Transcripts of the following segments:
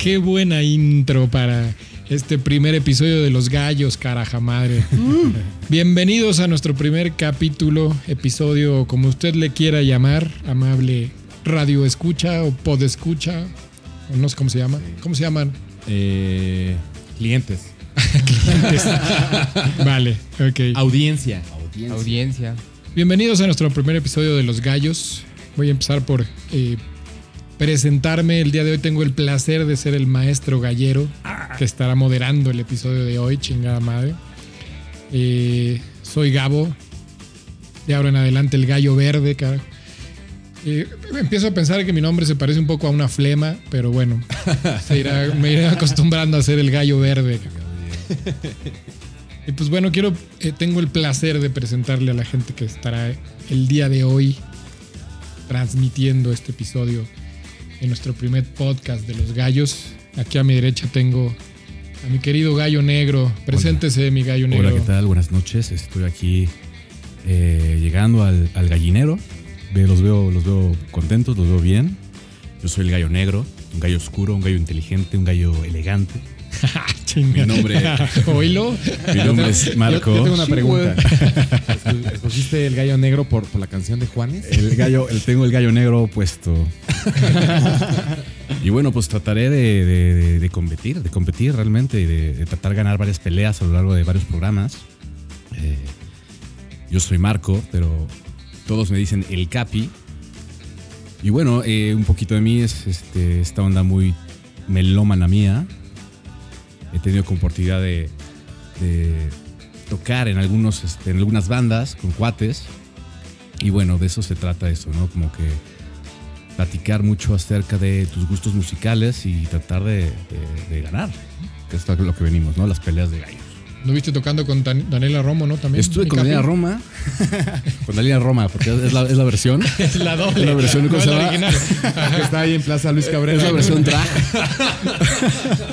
Qué buena intro para este primer episodio de Los Gallos, caraja madre. Bienvenidos a nuestro primer capítulo, episodio, como usted le quiera llamar, amable radio escucha o pod escucha, o no sé cómo se llama. ¿Cómo se llaman? Eh, clientes. Clientes. vale, ok. Audiencia. Audiencia. Bienvenidos a nuestro primer episodio de Los Gallos. Voy a empezar por eh, presentarme. El día de hoy tengo el placer de ser el maestro gallero que estará moderando el episodio de hoy, chingada madre. Eh, soy Gabo. De ahora en adelante el gallo verde, cara. Eh, empiezo a pensar que mi nombre se parece un poco a una flema, pero bueno, se irá- me iré acostumbrando a ser el gallo verde. Y pues bueno, quiero, eh, tengo el placer de presentarle a la gente que estará el día de hoy transmitiendo este episodio en nuestro primer podcast de los gallos. Aquí a mi derecha tengo a mi querido gallo negro. Preséntese, mi gallo negro. Hola, ¿qué tal? Buenas noches. Estoy aquí eh, llegando al, al gallinero. Los, veo, los veo contentos, los veo bien. Yo soy el gallo negro, un gallo oscuro, un gallo inteligente, un gallo elegante. Mi nombre- Oílo. Mi nombre es Marco. Yo, yo tengo una pregunta. Esco- ¿Escogiste el gallo negro por, por la canción de Juanes? El gallo, el, tengo el gallo negro puesto. y bueno, pues trataré de, de- de- de competir, de competir realmente y de, de tratar de ganar varias peleas a lo largo de varios programas. Eh, yo soy Marco, pero todos me dicen el Capi. Y bueno, eh, un poquito de mí es este, esta onda muy melómana mía. He tenido oportunidad de, tocar en, algunos, este, en algunas bandas con cuates. Y bueno, de eso se trata eso, ¿no? Como que platicar mucho acerca de tus gustos musicales y tratar de, de- ganar. Que es lo que venimos, ¿no? Las peleas de gallos. ¿No viste tocando con Dan- Daniela Romo, no? También. Estuve con? Daniela Roma. con Daniela Roma, porque es la, es la versión. Es la doble. Es la versión, original. Que está ahí en Plaza Luis Cabrera. Es la versión drag.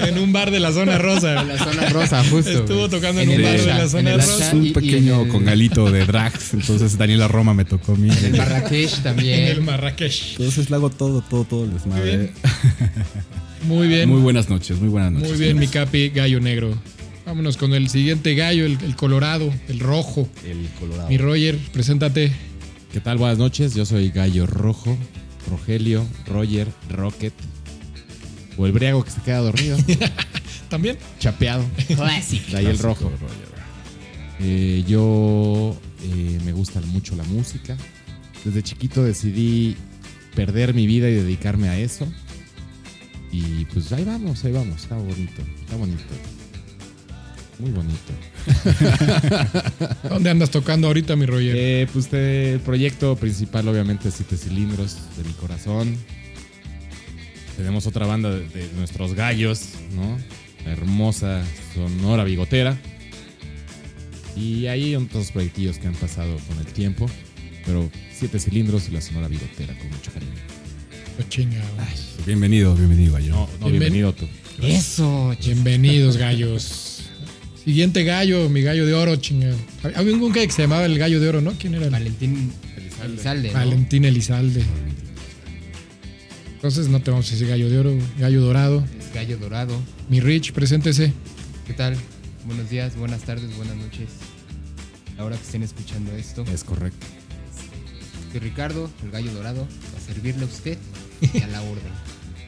en un bar de la zona rosa. La zona rosa, justo. Estuvo güey. tocando en, En un bar de la zona en el rosa. Un y- y pequeño en el- congalito de drags. Entonces Daniela Roma me tocó a mí. En el Marrakech En el también. Marrakech. Entonces le hago todo, todo, todo el desmadre. Muy bien. Muy buenas noches, muy buenas noches. Muy bien, mi capi, gallo negro. Vámonos con el siguiente gallo, el, el colorado, el rojo. El Colorado. Mi Roger, preséntate. ¿Qué tal? Buenas noches. Yo soy Gallo Rojo, Rogelio, Roger, Rocket. O el briago que se queda dormido. ¿También? chapeado. Classic. De ahí el rojo. Eh, yo eh, me gusta mucho la música. Desde chiquito decidí perder mi vida y dedicarme a eso. Y pues ahí vamos, ahí vamos. Está bonito, está bonito. Muy bonito. ¿Dónde andas tocando ahorita, mi Roger? Eh, pues eh, el proyecto principal obviamente es Siete Cilindros de mi corazón. Tenemos otra banda de, de nuestros gallos, ¿no? La hermosa Sonora Bigotera. Y ahí hay otros proyectillos que han pasado con el tiempo. Pero Siete Cilindros y la Sonora Bigotera con mucho cariño. Oh, chinga, güey. Bienvenido, bienvenido, gallo. No, no, Bienven- bienvenido tú. Eso, Bienvenidos, gallos. Siguiente gallo, mi gallo de oro, chinga. Había un que se llamaba el gallo de oro, ¿no? ¿Quién era? Valentín Elizalde. ¿no? Valentín Elizalde. Entonces no te vamos a decir gallo de oro, gallo dorado. Es Gallo Dorado. Mi Rich, preséntese. ¿Qué tal? Buenos días, buenas tardes, buenas noches. A la hora que estén escuchando esto. Es correcto. Soy Ricardo, el Gallo Dorado, para servirle a usted y a la orden.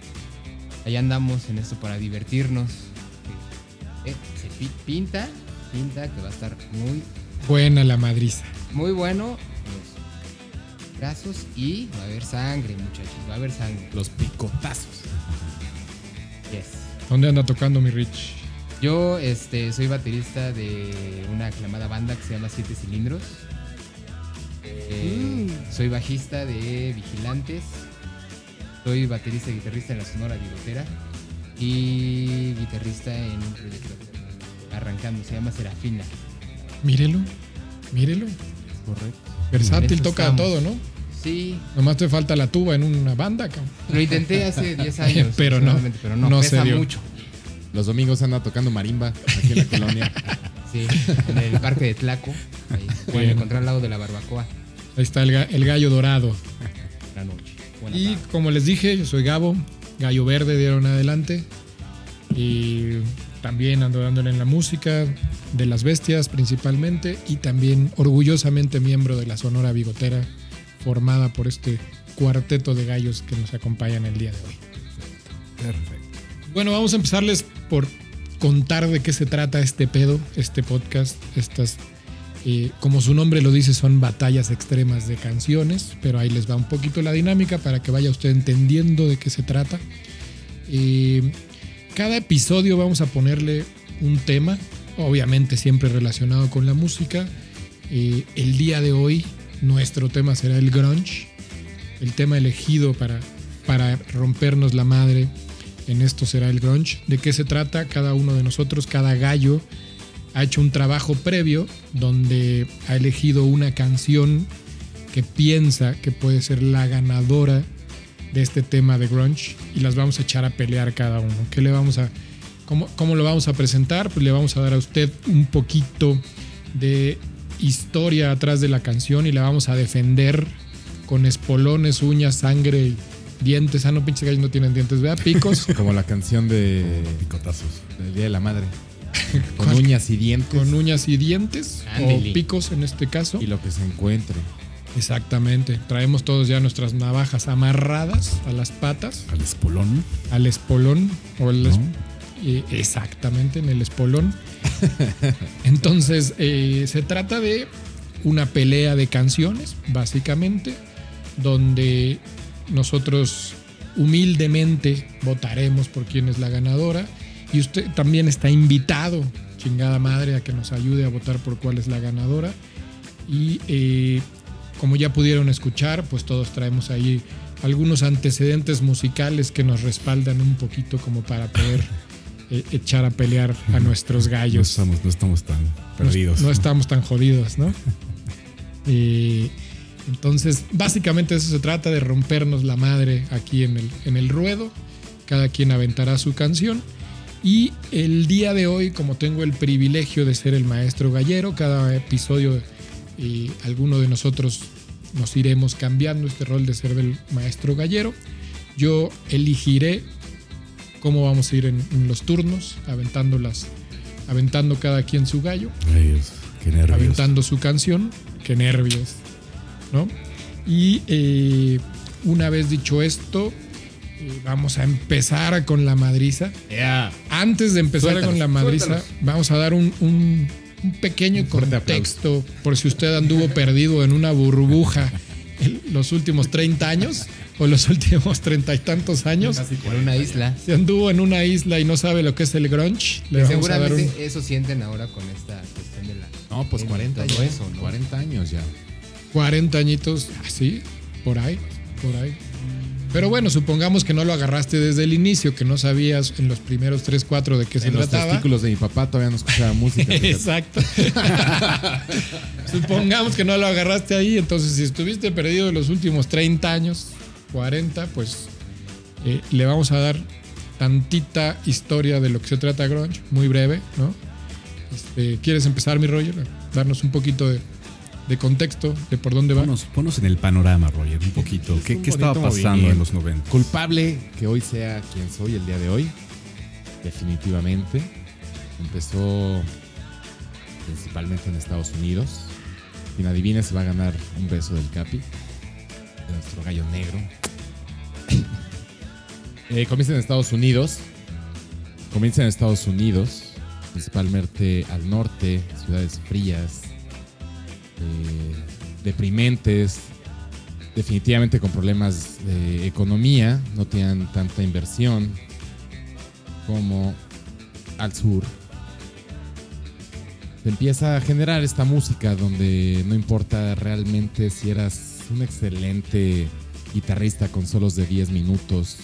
Ahí andamos en esto para divertirnos. Eh, se pi- pinta, pinta que va a estar muy Buena la madriza. muy bueno. Los brazos y va a haber sangre, muchachos. Va a haber sangre. Los picotazos. Yes. ¿Dónde anda tocando mi Rich? Yo este, soy baterista de una aclamada banda que se llama Siete Cilindros. Eh, Soy bajista de Vigilantes. Soy baterista y guitarrista en la Sonora Bigotera. Y guitarrista en un proyecto arrancando, se llama Serafina. Mírelo, mírelo. Correcto. Versátil, toca estamos. todo, ¿no? Sí, Nomás te falta la tuba en una banda, cabrón. lo intenté hace 10 años. Pero no, pero no, no pesa se dio. mucho. Los domingos anda tocando marimba aquí en la colonia. Sí, en el parque de Tlaco. Ahí pueden encontrar al lado de la barbacoa. Ahí está el, ga- el gallo dorado. La noche. Buena Y tarde. como les dije, yo soy Gabo, gallo verde en adelante. Y también ando dándole en la música de las bestias principalmente y también orgullosamente miembro de la Sonora Bigotera formada por este cuarteto de gallos que nos acompañan el día de hoy. Perfecto. Bueno, vamos a empezarles por contar de qué se trata este pedo, este podcast, estas, eh, como su nombre lo dice, son batallas extremas de canciones, pero ahí les va un poquito la dinámica para que vaya usted entendiendo de qué se trata. Eh, cada episodio vamos a ponerle un tema, obviamente siempre relacionado con la música. Eh, el día de hoy nuestro tema será el grunge, el tema elegido para, para rompernos la madre en esto será el grunge. ¿De qué se trata? Cada uno de nosotros, cada gallo, ha hecho un trabajo previo donde ha elegido una canción que piensa que puede ser la ganadora de este tema de grunge y las vamos a echar a pelear cada uno. ¿Qué le vamos a, cómo, cómo lo vamos a presentar? Pues le vamos a dar a usted un poquito de historia atrás de la canción y la vamos a defender con espolones, uñas, sangre y dientes. Ah, no, pinches gallos no tienen dientes, ¿verdad? Picos. Como la canción de Picotazos. del Día de la Madre. Con uñas y dientes. con uñas y dientes o picos en este caso. Y lo que se encuentre. Exactamente. Traemos todos ya nuestras navajas amarradas a las patas, Al espolón. al espolón o el ¿no? es- eh, exactamente en el espolón. Entonces eh, se trata de una pelea de canciones, básicamente, donde nosotros humildemente votaremos por quién es la ganadora y usted también está invitado, chingada madre, a que nos ayude a votar por cuál es la ganadora. Y eh, como ya pudieron escuchar, pues todos traemos ahí algunos antecedentes musicales que nos respaldan un poquito como para poder eh, echar a pelear a nuestros No gallos. estamos, no estamos tan perdidos. No, no estamos tan jodidos, ¿no? Eh, entonces, básicamente eso se trata de rompernos la madre aquí en el, en el ruedo. Cada quien aventará su canción. Y el día de hoy, como tengo el privilegio de ser el maestro gallero, cada episodio eh, alguno de nosotros nos iremos cambiando este rol de ser del maestro gallero. Yo elegiré cómo vamos a ir en, en los turnos, aventando las, aventando cada quien su gallo Ay, Dios, qué nervios. aventando su canción. Qué nervios, ¿no? Y eh, una vez dicho esto, vamos a empezar con la madriza. Antes de empezar con la madriza, vamos a dar un, un- un pequeño contexto por si usted anduvo perdido en una burbuja en los últimos 30 años o los últimos treinta y tantos años. En una isla. Si anduvo en una isla y no sabe lo que es el grunge, le vamos a dar un... Seguramente eso sienten ahora con esta cuestión de la. No, pues en 40 todo años. eso, ¿no? 40 años ya. 40 añitos, así, por ahí, por ahí. Pero bueno, supongamos que no lo agarraste desde el inicio, que no sabías en los primeros 3, 4 de qué se en los trataba. testículos de mi papá todavía no escuchaba música. Exacto. supongamos que no lo agarraste ahí, entonces si estuviste perdido en los últimos 30 años, 40, pues eh, le vamos a dar tantita historia de lo que se trata Grunge, muy breve, ¿no? Este, ¿Quieres empezar, mi Roger? Darnos un poquito de, de contexto de por dónde va. Ponos, ponos en el panorama, Roger, un poquito. Es ¿Qué, un qué estaba pasando movimiento. en los 90? Culpable que hoy sea quien soy el día de hoy. Definitivamente. Empezó principalmente en Estados Unidos. Quien adivine se va a ganar un beso del Capi. De nuestro gallo negro. Eh, comienza en Estados Unidos. Comienza en Estados Unidos. Principalmente al norte. Ciudades frías. Eh, deprimentes. Definitivamente con problemas de economía. No tenían tanta inversión como al sur. Se empieza a generar esta música donde no importa realmente si eras un excelente guitarrista con solos de 10 minutos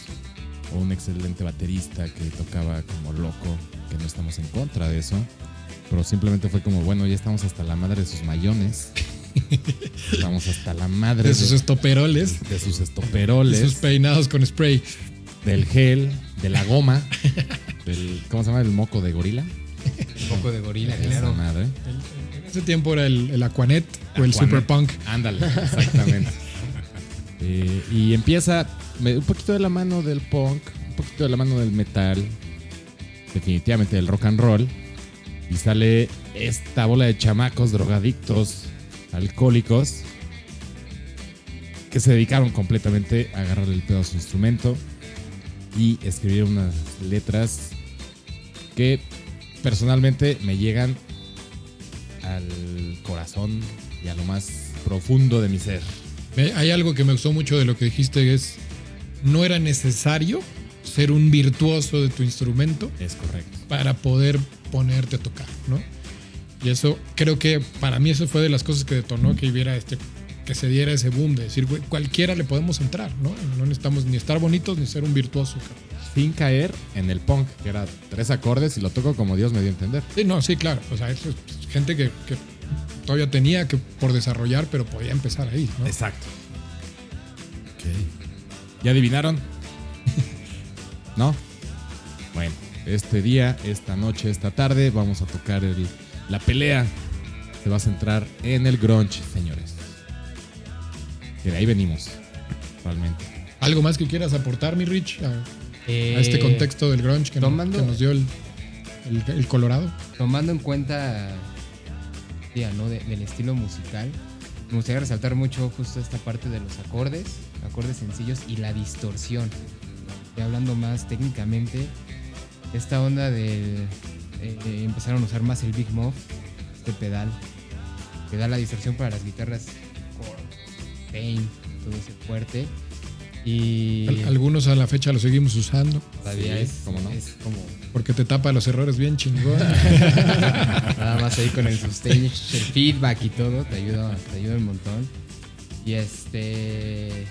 o un excelente baterista que tocaba como loco, que no estamos en contra de eso, pero simplemente fue como, bueno, ya estamos hasta la madre de sus mayones, estamos hasta la madre de sus de, estoperoles, de sus de estoperoles, sus peinados con spray. del gel, de la goma, del, ¿cómo se llama? El moco de gorila. Un poco de gorila, claro. madre. En ese tiempo era el, el Aquanet o el. Super Punk. Ándale, exactamente. Eh, y empieza un poquito de la mano del punk, un poquito de la mano del metal. definitivamente del rock and roll. Y sale esta bola de chamacos drogadictos, alcohólicos, que se dedicaron completamente a agarrar el pedo a su instrumento y escribir unas letras que personalmente me llegan al corazón y a lo más profundo de mi ser. Hay algo que me gustó mucho de lo que dijiste, es no era necesario ser un virtuoso de tu instrumento Es correcto. para poder ponerte a tocar, ¿no? Y eso creo que para mí eso fue de las cosas que detonó que hubiera este que se diera ese boom de decir, güey, cualquiera le podemos entrar, ¿no? No necesitamos ni estar bonitos ni ser un virtuoso. cabrón. Sin caer en el punk, que era tres acordes y lo toco como Dios me dio a entender. Sí, no, sí, claro. O sea, eso es gente que, que todavía tenía que por desarrollar, pero podía empezar ahí, ¿no? Exacto. ¿Ya adivinaron? ¿No? Bueno, este día, esta noche, esta tarde, vamos a tocar el- la pelea. Se va a centrar en el grunge, señores. Que de ahí venimos, realmente. ¿Algo más que quieras aportar, mi Rich, a, a Eh, este contexto del grunge que, tomando- que nos dio el, el- el Colorado? Tomando en cuenta ya, ¿no? de- del estilo musical, me gustaría resaltar mucho justo esta parte de los acordes, acordes sencillos y la distorsión. Hablando más técnicamente, esta onda del... eh, eh, empezaron a usar más el Big Muff, este pedal, que da la distorsión para las guitarras Pain, todo ese fuerte. Y Al- Algunos a la fecha lo seguimos usando todavía Sí, es, ¿cómo no? es como porque te tapa los errores bien chingón. Nada más ahí con el sustain, el feedback y todo, te ayuda, te ayuda un montón. Y este.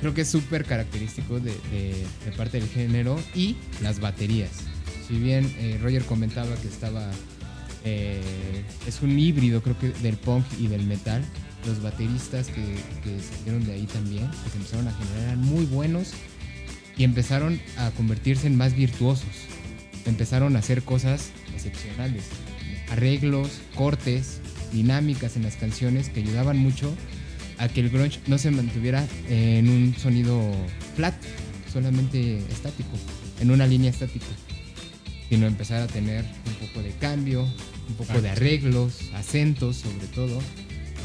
Creo que es súper característico de, parte del género y las baterías. Si bien eh, Roger comentaba que estaba. eh, es un híbrido, creo que del punk y del metal. Los bateristas que, que salieron de ahí también, que se empezaron a generar, eran muy buenos y empezaron a convertirse en más virtuosos. Empezaron a hacer cosas excepcionales. Arreglos, cortes, dinámicas en las canciones que ayudaban mucho a que el grunge no se mantuviera en un sonido flat, solamente estático, en una línea estática, sino empezar a tener un poco de cambio, un poco de arreglos, acentos sobre todo.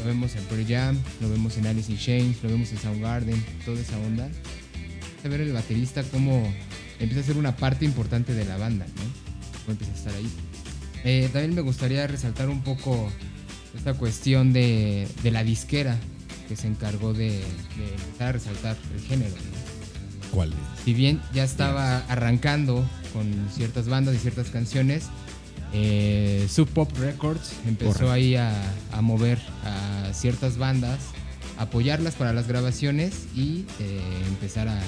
Lo vemos en Pearl Jam, lo vemos en Alice in Chains, lo vemos en Soundgarden, toda esa onda. A ver el baterista cómo empieza a ser una parte importante de la banda, ¿no? Cómo empieza a estar ahí. Eh, también me gustaría resaltar un poco esta cuestión de, de la disquera que se encargó de, de empezar a resaltar el género. ¿no? ¿Cuál? Si bien ya estaba arrancando con ciertas bandas y ciertas canciones, eh, Sub Pop Records empezó Correcto. ahí a, a mover a ciertas bandas, apoyarlas para las grabaciones y eh, empezar a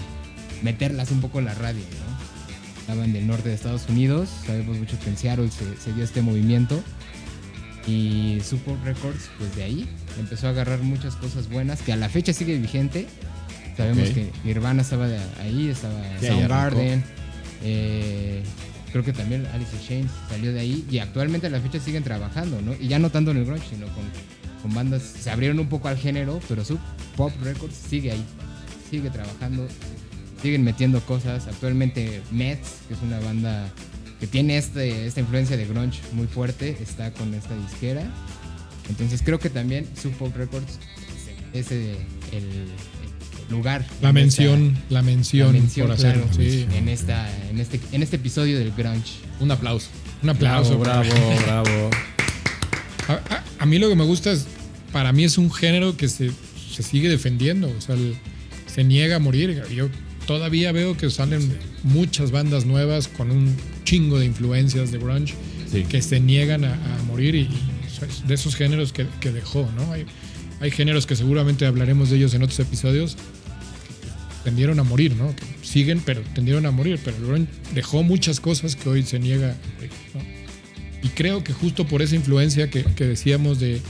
meterlas un poco en la radio. ¿no? Estaban del norte de Estados Unidos, sabemos mucho que en Seattle se, se dio este movimiento. Y Sub Pop Records, pues de ahí empezó a agarrar muchas cosas buenas que a la fecha sigue vigente. Sabemos que Nirvana estaba de ahí, estaba Sí, Soundgarden. eh, creo que también Alice in Chains salió de ahí y actualmente a la fecha siguen trabajando, ¿no? Y ya no tanto en el grunge, sino con, con bandas, se abrieron un poco al género, pero su Pop Records sigue ahí, sigue trabajando, siguen metiendo cosas. Actualmente Mets, que es una banda que tiene este, esta influencia de grunge muy fuerte, está con esta disquera. Entonces creo que también Sub Pop Records es eh, el, el lugar. La en mención, esta- la mención, la mención, por hacerlo. claro, sí. en, esta, en, este, en este episodio del grunge. Un aplauso. Un aplauso. Bravo, bravo, bravo. A, a- a mí lo que me gusta es, para mí es un género que se, se sigue defendiendo, o sea, el- se niega a morir. Yo todavía veo que salen muchas bandas nuevas con un chingo de influencias de grunge Sí. que se niegan a, a morir y, de esos géneros que, que dejó, ¿no? Hay, hay géneros que seguramente hablaremos de ellos en otros episodios que tendieron a morir, ¿no? Que siguen, pero tendieron a morir, pero el grunge dejó muchas cosas que hoy se niega a morir, ¿no? Y creo que justo por esa influencia que, que decíamos de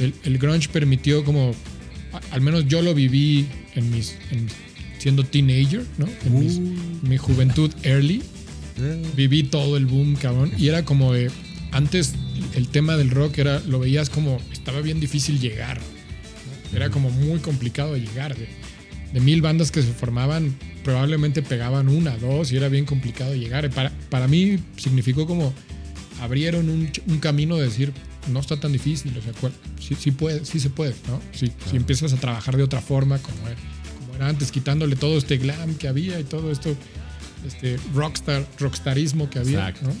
el, el grunge permitió como al menos yo lo viví en mis en- siendo teenager, ¿no? En mis- mi juventud early viví todo el boom, cabrón. Y era como de. Antes el tema del rock era. Lo veías como. Estaba bien difícil llegar. ¿no? Era como muy complicado de llegar. de- de mil bandas que se formaban, probablemente pegaban una, dos y era bien complicado llegar. Para, para mí significó como abrieron un, camino de decir, no está tan difícil, o sea, sí, sí, puede, sí se puede, ¿no? Si, si empiezas a trabajar de otra forma, como era, como era antes, quitándole todo este glam que había y todo esto, este rockstar, rockstarismo que había, Exacto. ¿no?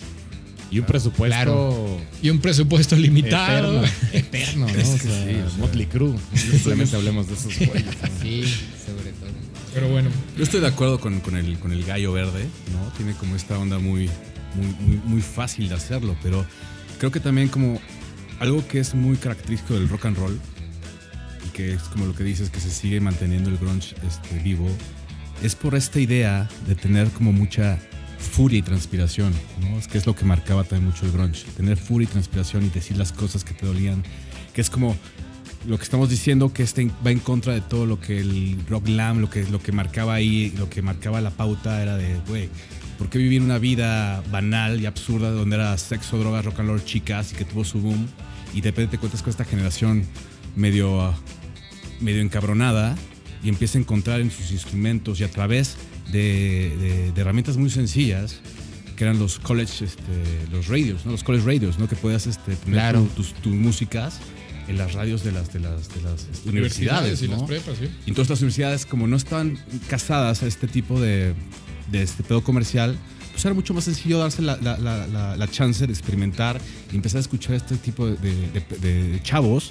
Y un presupuesto Claro. Y un presupuesto limitado. eterno, eterno, ¿no? O sea, Motley Crue. Simplemente hablemos de esos. ¿no? Sí, sobre todo. Pero bueno, Yo estoy de acuerdo con, con el, con el gallo verde, ¿no? Tiene como esta onda muy, muy, muy, muy fácil de hacerlo, pero creo que también como algo que es muy característico del rock and roll y que es como lo que dices que se sigue manteniendo el grunge este, vivo, es por esta idea de tener como mucha furia y transpiración, ¿no? Es que es lo que marcaba también mucho el grunge, tener furia y transpiración y decir las cosas que te dolían, que es como lo que estamos diciendo que este va en contra de todo lo que el rock glam, lo que, lo que marcaba ahí, lo que marcaba la pauta era de, güey, ¿por qué vivir una vida banal y absurda donde era sexo, drogas, rock and roll, chicas y que tuvo su boom y de repente te cuentas con esta generación medio, medio encabronada y empieza a encontrar en sus instrumentos y a través de, de- de herramientas muy sencillas que eran los college, este, los radios, ¿no? los college radios, ¿no? que podías este, poner Claro. tu- tus, tus músicas en las radios de las, de las, de las universidades. y ¿no? las prepas, sí. Y entonces las universidades, como no estaban casadas a este tipo de, de este pedo comercial, pues era mucho más sencillo darse la, la- la- la- la chance de experimentar y empezar a escuchar este tipo de, de- de- de chavos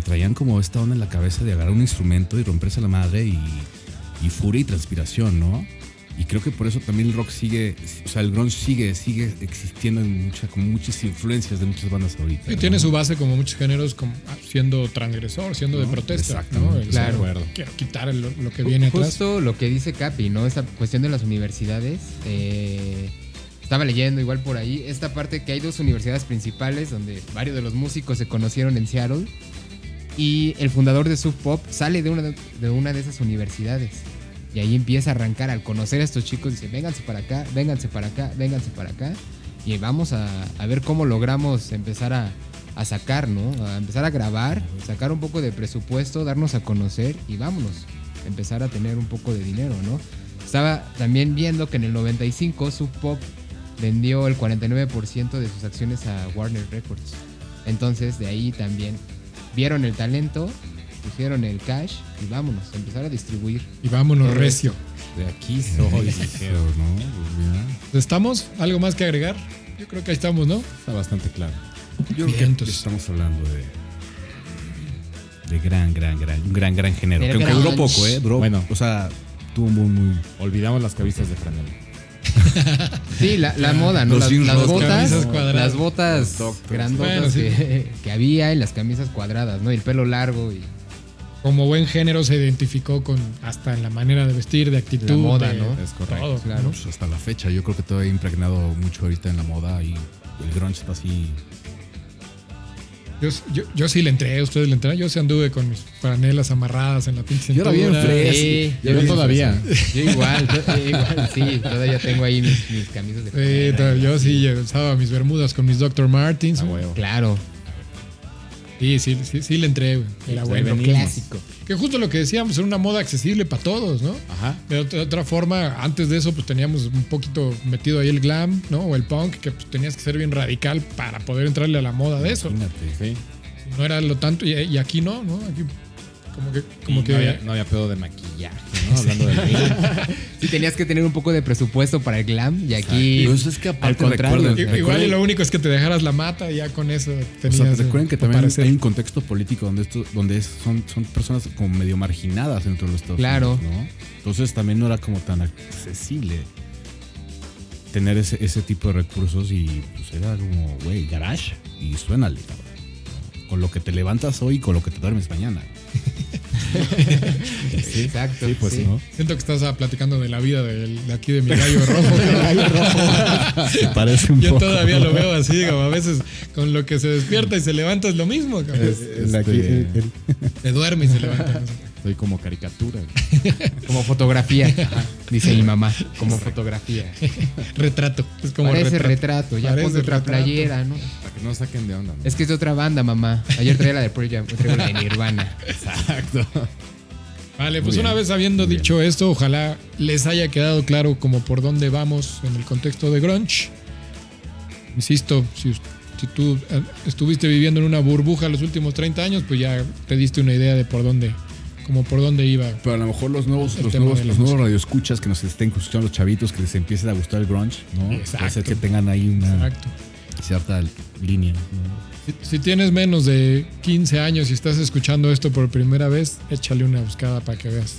traían como esta onda en la cabeza de agarrar un instrumento y romperse la madre y, y furia y transpiración, ¿no? Y creo que por eso también el rock sigue, o sea, el grunge sigue, sigue existiendo en mucha, con muchas influencias de muchas bandas ahorita. Y ¿no? tiene su base como muchos géneros como ah, siendo transgresor, siendo de protesta. exacto. ¿no? Claro. ser- Quiero quitar lo, lo que viene atrás. Justo lo que dice Capi, ¿no? Esta cuestión de las universidades. eh, estaba leyendo igual por ahí. Esta parte que hay dos universidades principales donde varios de los músicos se conocieron en Seattle. Y el fundador de Sub Pop sale de una de, una de esas universidades. Y ahí empieza a arrancar al conocer a estos chicos. Dice, vénganse para acá, vénganse para acá, vénganse para acá. Y vamos a, a ver cómo logramos empezar a, a sacar, ¿no? A empezar a grabar, sacar un poco de presupuesto, darnos a conocer y vámonos. Empezar a tener un poco de dinero, ¿no? Estaba también viendo que en el 95 Sub Pop vendió el 49% de sus acciones a Warner Records. Entonces de ahí también vieron el talento, pusieron el cash y vámonos, empezar a distribuir. Y vámonos recio. De aquí soy, dijeron. ¿no? Pues. ¿Estamos? ¿Algo más que agregar? Yo creo que ahí estamos, ¿no? Está bastante claro. Yo creo que estamos hablando de. De gran, gran, gran, un gran, gran género. Que aunque duró poco, ¿eh? Duró, Bueno. O sea, tuvo muy, muy. Olvidamos las cabezas de franela. Sí, la, la moda, ¿no? Las, botas, las botas grandotas Bueno, sí. que, que había y las camisas cuadradas, ¿no? Y el pelo largo y Como buen género se identificó con hasta en la manera de vestir, de actitud. La moda, de- ¿no? Es correcto. todo, Claro. pues, hasta la fecha. Yo creo que todavía ha impregnado mucho ahorita en la moda y el grunge está así. Yo, yo, yo sí le entré, ustedes le entraron. Yo sí anduve con mis franelas amarradas en la pinche Yo era bien fresco. Sí, Yo yo, todavía. yo igual, yo igual, sí, todavía tengo ahí mis, mis camisas de Sí, yo sí yo usaba mis bermudas con mis Dr. Martins. A huevo. Claro, Sí, sí, sí, sí le entré. güey. Era bueno. venimos. clásico. Que justo lo que decíamos, era una moda accesible para todos, ¿no? Ajá. De otra, de otra forma, antes de eso, pues teníamos un poquito metido ahí el glam, ¿no? O el punk, que pues, tenías que ser bien radical para poder entrarle a la moda de eso. Imagínate. Sí. No era lo tanto, y, y aquí no, ¿no? Aquí como que, como que no, había, no había pedo de maquillaje, ¿no? Hablando del glam. Sí, tenías que tener un poco de presupuesto para el glam y aquí Pero eso es que aparte al contrario. recuerden- I- recuerden- Igual y lo único es que te dejaras la mata y ya con eso O tenías. sea, recuerden que también parecer. hay un contexto político donde esto, donde es- son, son personas como medio marginadas dentro de los Estados Claro. Unidos, ¿no? Entonces también no era como tan accesible tener ese, ese tipo de recursos y pues era como, güey, garage y suénale, cabrón. Con lo que te levantas hoy y con lo que te duermes mañana. Sí, exacto. Sí, pues sí. no. Siento que estás ah, platicando de la vida del- de, aquí de mi gallo rojo. parece un Yo poco. todavía lo veo así, como a veces con lo que se despierta y se levanta es lo mismo. Este, Se duerme y se levanta. Soy como caricatura. güey. Como fotografía, dice mi mamá, como fotografía. Retrato. Es como Parece retrato. retrato, ya Parece ponte otra retrato. playera, ¿no? Para que no saquen de onda. ¿no? Es que es de otra banda, mamá. Ayer traía la de Pearl Jam, traigo la de Nirvana. Exacto. Vale, pues bien, una vez habiendo dicho esto, ojalá les haya quedado claro como por dónde vamos en el contexto de grunge. Insisto, si, si tú eh, estuviste viviendo en una burbuja los últimos 30 años, pues ya te diste una idea de por dónde, como por dónde iba. Pero a lo mejor los nuevos, los nuevos, los nuevos radioescuchas que nos estén escuchando los chavitos que les empiece a gustar el grunge, ¿no? Exacto. Puede ser que tengan ahí una Exacto. cierta línea. ¿no? Si, si tienes menos de 15 años y estás escuchando esto por primera vez, échale una buscada para que veas.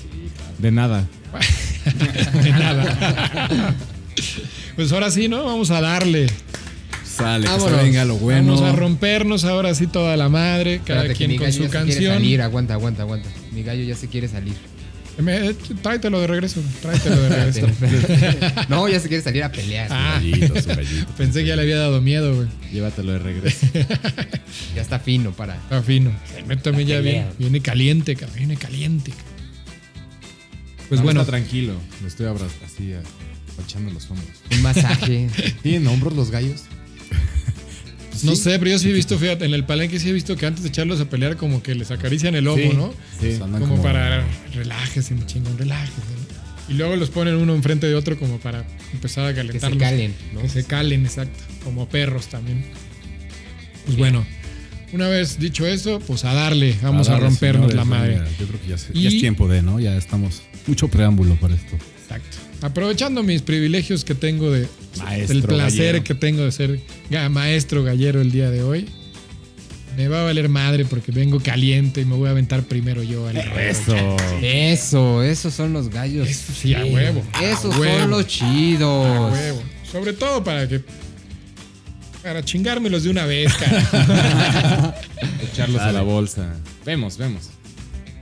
De nada. De nada. Pues ahora sí, ¿no? Vamos a darle. Sale, que Vámonos. se venga lo bueno. Vamos a rompernos ahora sí toda la madre, cada Espérate, que quien con su canción. salir, aguanta, aguanta, aguanta. Mi gallo ya se quiere salir. Me- tráetelo de regreso, tráetelo de regreso. no, ya se quiere salir a pelear. Ah. Gallito, su gallito. Pensé que ya le había dado miedo, güey. Llévatelo de regreso. Ya está fino para. Está fino. El también ya viene, viene caliente, cabrón, viene caliente. Pues No, bueno, está tranquilo. Me estoy abra- así a- apachando los hombros. Un masaje. ¿Tienen hombros los gallos? No sé, pero yo sí he visto, fíjate, en el palenque sí he visto que antes de echarlos a pelear como que les acarician el lomo, Sí, ¿no? Sí. Andan Como, para relájese, mi chingón, relájese. ¿no? Y luego los ponen uno enfrente de otro como para empezar a que se calen, ¿no? Que se calen, exacto. Como perros también. Pues bueno, una vez dicho eso, pues a darle, vamos a, darle, rompernos señores, la madre. Yo creo que ya, se- Y- ya es tiempo de, ¿no? Ya estamos. Mucho preámbulo para esto. Exacto. Aprovechando mis privilegios que tengo de Maestro el placer gallero. que tengo de ser maestro gallero el día de hoy. Me va a valer madre porque vengo caliente y me voy a aventar primero yo al. Eso. Eso, esos son los gallos. Eso sí, a huevo. Esos A huevo. son los A chidos. huevo. Sobre todo para que para chingármelos de una vez, cara. Echarlos a la bolsa. Vemos, vemos.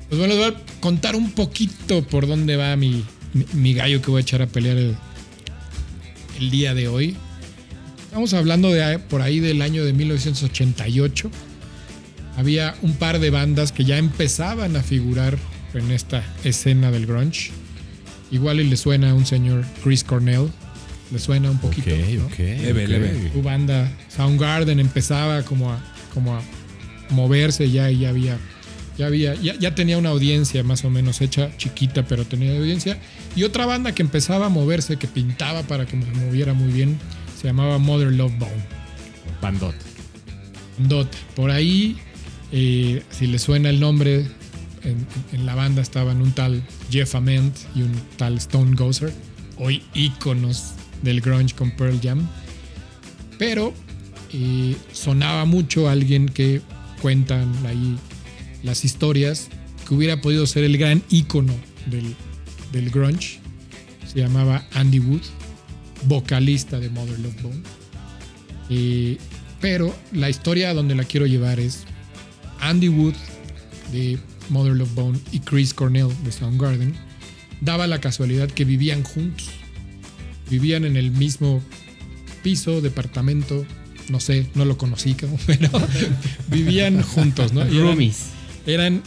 Pues bueno, les voy a contar un poquito por dónde va mi, mi, mi gallo que voy a echar a pelear el, el día de hoy. Estamos hablando de por ahí del año de 1988. Había un par de bandas que ya empezaban a figurar en esta escena del grunge. Igual y le suena a un señor Chris Cornell. Le suena un poquito. ¿no? ok. Leve, ok. leve. Su banda Soundgarden empezaba como a, como a moverse ya y ya había ya había ya, ya tenía una audiencia más o menos hecha chiquita pero tenía audiencia y otra banda que empezaba a moverse que pintaba para que se moviera muy bien se llamaba Mother Love Bone. Bandot. Dot por ahí eh, si le suena el nombre en, en la banda estaban un tal Jeff Ament y un tal Stone Gozer hoy íconos del grunge con Pearl Jam. Pero eh, sonaba mucho alguien que cuentan ahí las historias que hubiera podido ser el gran ícono del, del grunge. Se llamaba Andy Wood, vocalista de Mother Love Bone. Eh, pero la historia a donde la quiero llevar es Andy Wood de Mother Love Bone y Chris Cornell de Soundgarden daba la casualidad que vivían juntos. Vivían en el mismo piso, departamento, no sé, no lo conocí, como, pero vivían juntos, ¿no? Eran- eran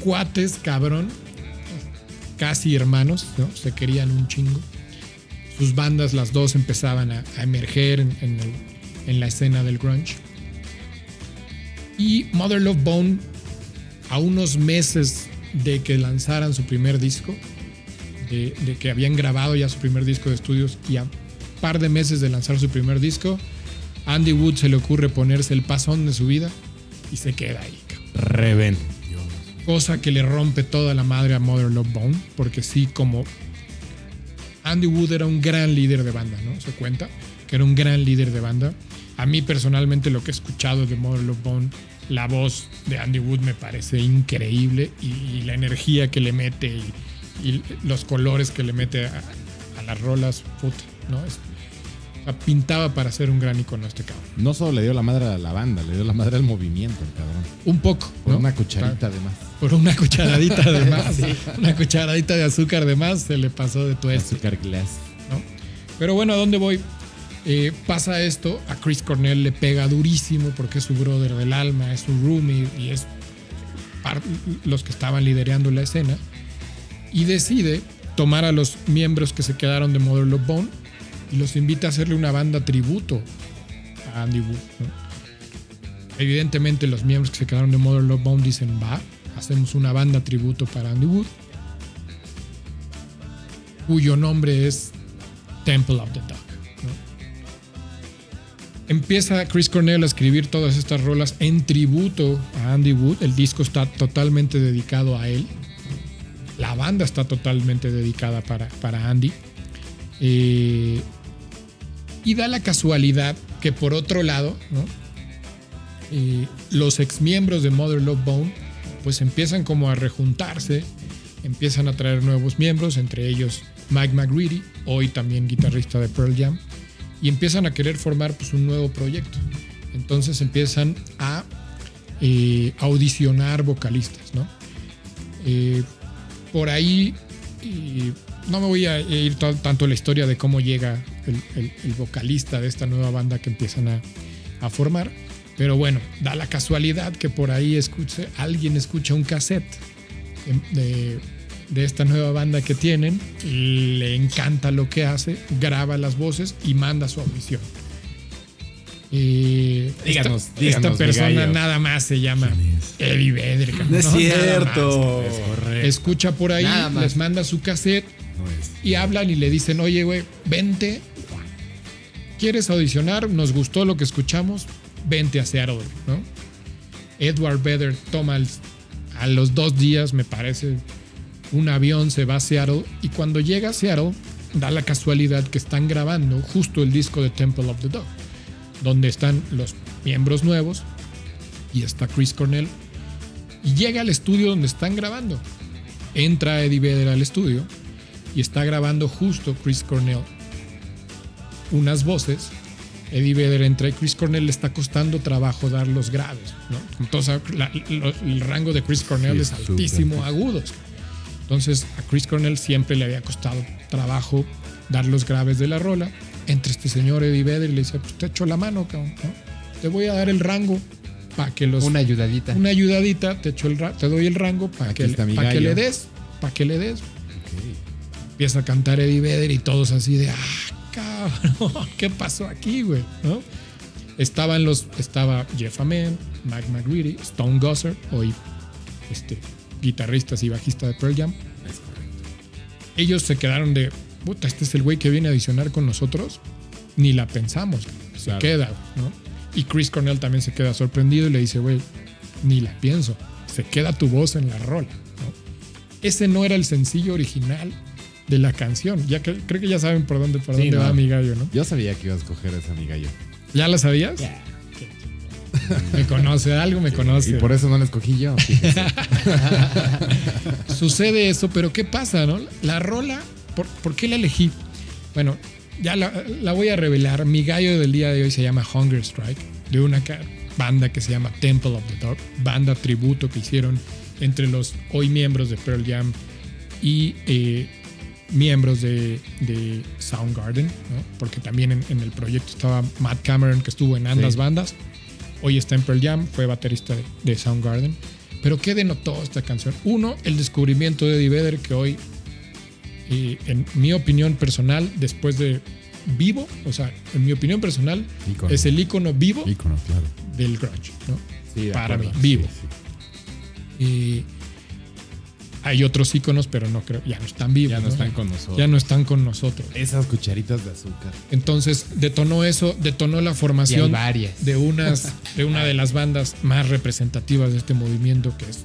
cuates, cabrón. Casi hermanos, ¿no? Se querían un chingo. Sus bandas, las dos, empezaban a, emerger en, la escena del grunge. Y Mother Love Bone, a unos meses de que lanzaran su primer disco, de, que habían grabado ya su primer disco de estudios y a par de meses de lanzar su primer disco, Andy Wood se le ocurre ponerse el pasón de su vida y se queda ahí. cabrón Reven. Cosa que le rompe toda la madre a Mother Love Bone, porque sí, como Andy Wood era un gran líder de banda, ¿no? Se cuenta que era un gran líder de banda. A mí personalmente lo que he escuchado de Mother Love Bone, la voz de Andy Wood me parece increíble y, la energía que le mete y, los colores que le mete a, a las rolas, puta, ¿no? Es- pintaba para ser un gran icono este cabrón. No solo le dio la madre a la banda, le dio la madre al movimiento, el cabrón. Un poco, Por ¿no? una cucharita además. Por una cucharadita de más. Una cucharadita de azúcar de más se le pasó de tueste. Azúcar glass. ¿no? Pero bueno, ¿a dónde voy? Eh, pasa esto, a Chris Cornell le pega durísimo porque es su brother del alma, es su roomie y es los que estaban liderando la escena. Y decide tomar a los miembros que se quedaron de Mother Love Bone y los invita a hacerle una banda tributo a Andy Wood. Evidentemente los miembros que se quedaron de Mother Love Bone dicen, va, hacemos una banda tributo para Andy Wood. cuyo nombre es Temple of the Dog. Empieza Chris Cornell a escribir todas estas rolas en tributo a Andy Wood. El disco está totalmente dedicado a él. La banda está totalmente dedicada para, para Andy. Eh, y da la casualidad que por otro lado, ¿no? Eh, los de Mother Love Bone pues empiezan como a rejuntarse, empiezan a traer nuevos miembros, entre ellos Mike McGreedy, hoy también guitarrista de Pearl Jam, y empiezan a querer formar pues, un nuevo proyecto. Entonces empiezan a eh, audicionar vocalistas, ¿no? Eh, por ahí eh, no me voy a ir to- tanto a la historia de cómo llega el, el- el vocalista de esta nueva banda que empiezan a, a formar, pero bueno, da la casualidad que por ahí escuche, alguien escucha un cassette de, de- de esta nueva banda que tienen, le encanta lo que hace, graba las voces y manda su audición. Eh, Díganos, esta, díganos, esta persona nada más se llama. Eddie Vedder. cabrón, No es cierto. más. Escucha por ahí, les manda su cassette No y hablan y le dicen, oye, güey, vente. ¿Quieres audicionar? Nos gustó lo que escuchamos. Vente a Seattle, ¿no? Edward Vedder toma el- a los dos días, me parece, un avión, se va a Seattle y cuando llega a Seattle, da la casualidad que están grabando justo el disco de Temple of the Dog, donde están los miembros nuevos y está Chris Cornell y llega al estudio donde están grabando. Entra Eddie Vedder al estudio y está grabando justo Chris Cornell unas voces. Eddie Vedder entra y Chris Cornell le está costando trabajo dar los graves. ¿no? Entonces la- lo- el rango de Chris Cornell Sí, es altísimo, agudos. Entonces a Chris Cornell siempre le había costado trabajo dar los graves de la rola. Entre este señor Eddie Vedder y le dice, pues te echo la mano, cabrón, ¿no? Te voy a dar el rango para que los Una ayudadita. una ayudadita, te, echo el te doy el rango para que, pa' que le des, para que le des. Empieza a cantar Eddie Vedder y todos así de, ah, cabrón, ¿qué pasó aquí, güey? ¿No? Estaban los, estaba Jeff Amen, Mike McGreedy, Stone Gossard, hoy este, guitarristas y bajista de Pearl Jam. Ellos se quedaron de, puta, este es el güey que viene a adicionar con nosotros. Ni la pensamos, se Claro. queda, ¿no? Y Chris Cornell también se queda sorprendido y le dice, güey, ni la pienso, se queda tu voz en la rola, ¿no? Ese no era el sencillo original de la canción. Ya que, creo que ya saben por dónde, por Sí, dónde no. va mi gallo, ¿no? Yo sabía que ibas a escoger esa mi gallo. ¿Ya la sabías? Me conoce, algo me conoce. Y por eso no la escogí yo. Sucede eso, pero ¿qué pasa, no? La rola, ¿por, por qué la elegí? Bueno, ya la, la voy a revelar. Mi gallo del día de hoy se llama Hunger Strike, de una banda que se llama Temple of the Dog, banda tributo que hicieron entre los hoy miembros de Pearl Jam y eh, miembros de, de Soundgarden, ¿no? porque también en, en el proyecto estaba Matt Cameron, que estuvo en ambas Sí. bandas. Hoy está en Pearl Jam, fue baterista de, de Soundgarden. Pero ¿qué denotó esta canción? Uno, el descubrimiento de Eddie Vedder, que hoy, eh, en mi opinión personal, después de vivo, o sea, en mi opinión personal, Ícono. es el icono vivo claro. del grunge, ¿no? Sí, de Para acuerdo. mí, vivo. Sí. Y hay otros iconos, pero no creo, ya no están vivos. Ya no están con nosotros. Ya no están con nosotros. Esas cucharitas de azúcar. Entonces detonó eso, detonó la Y formación varias. de unas de una de las bandas más representativas de este movimiento que es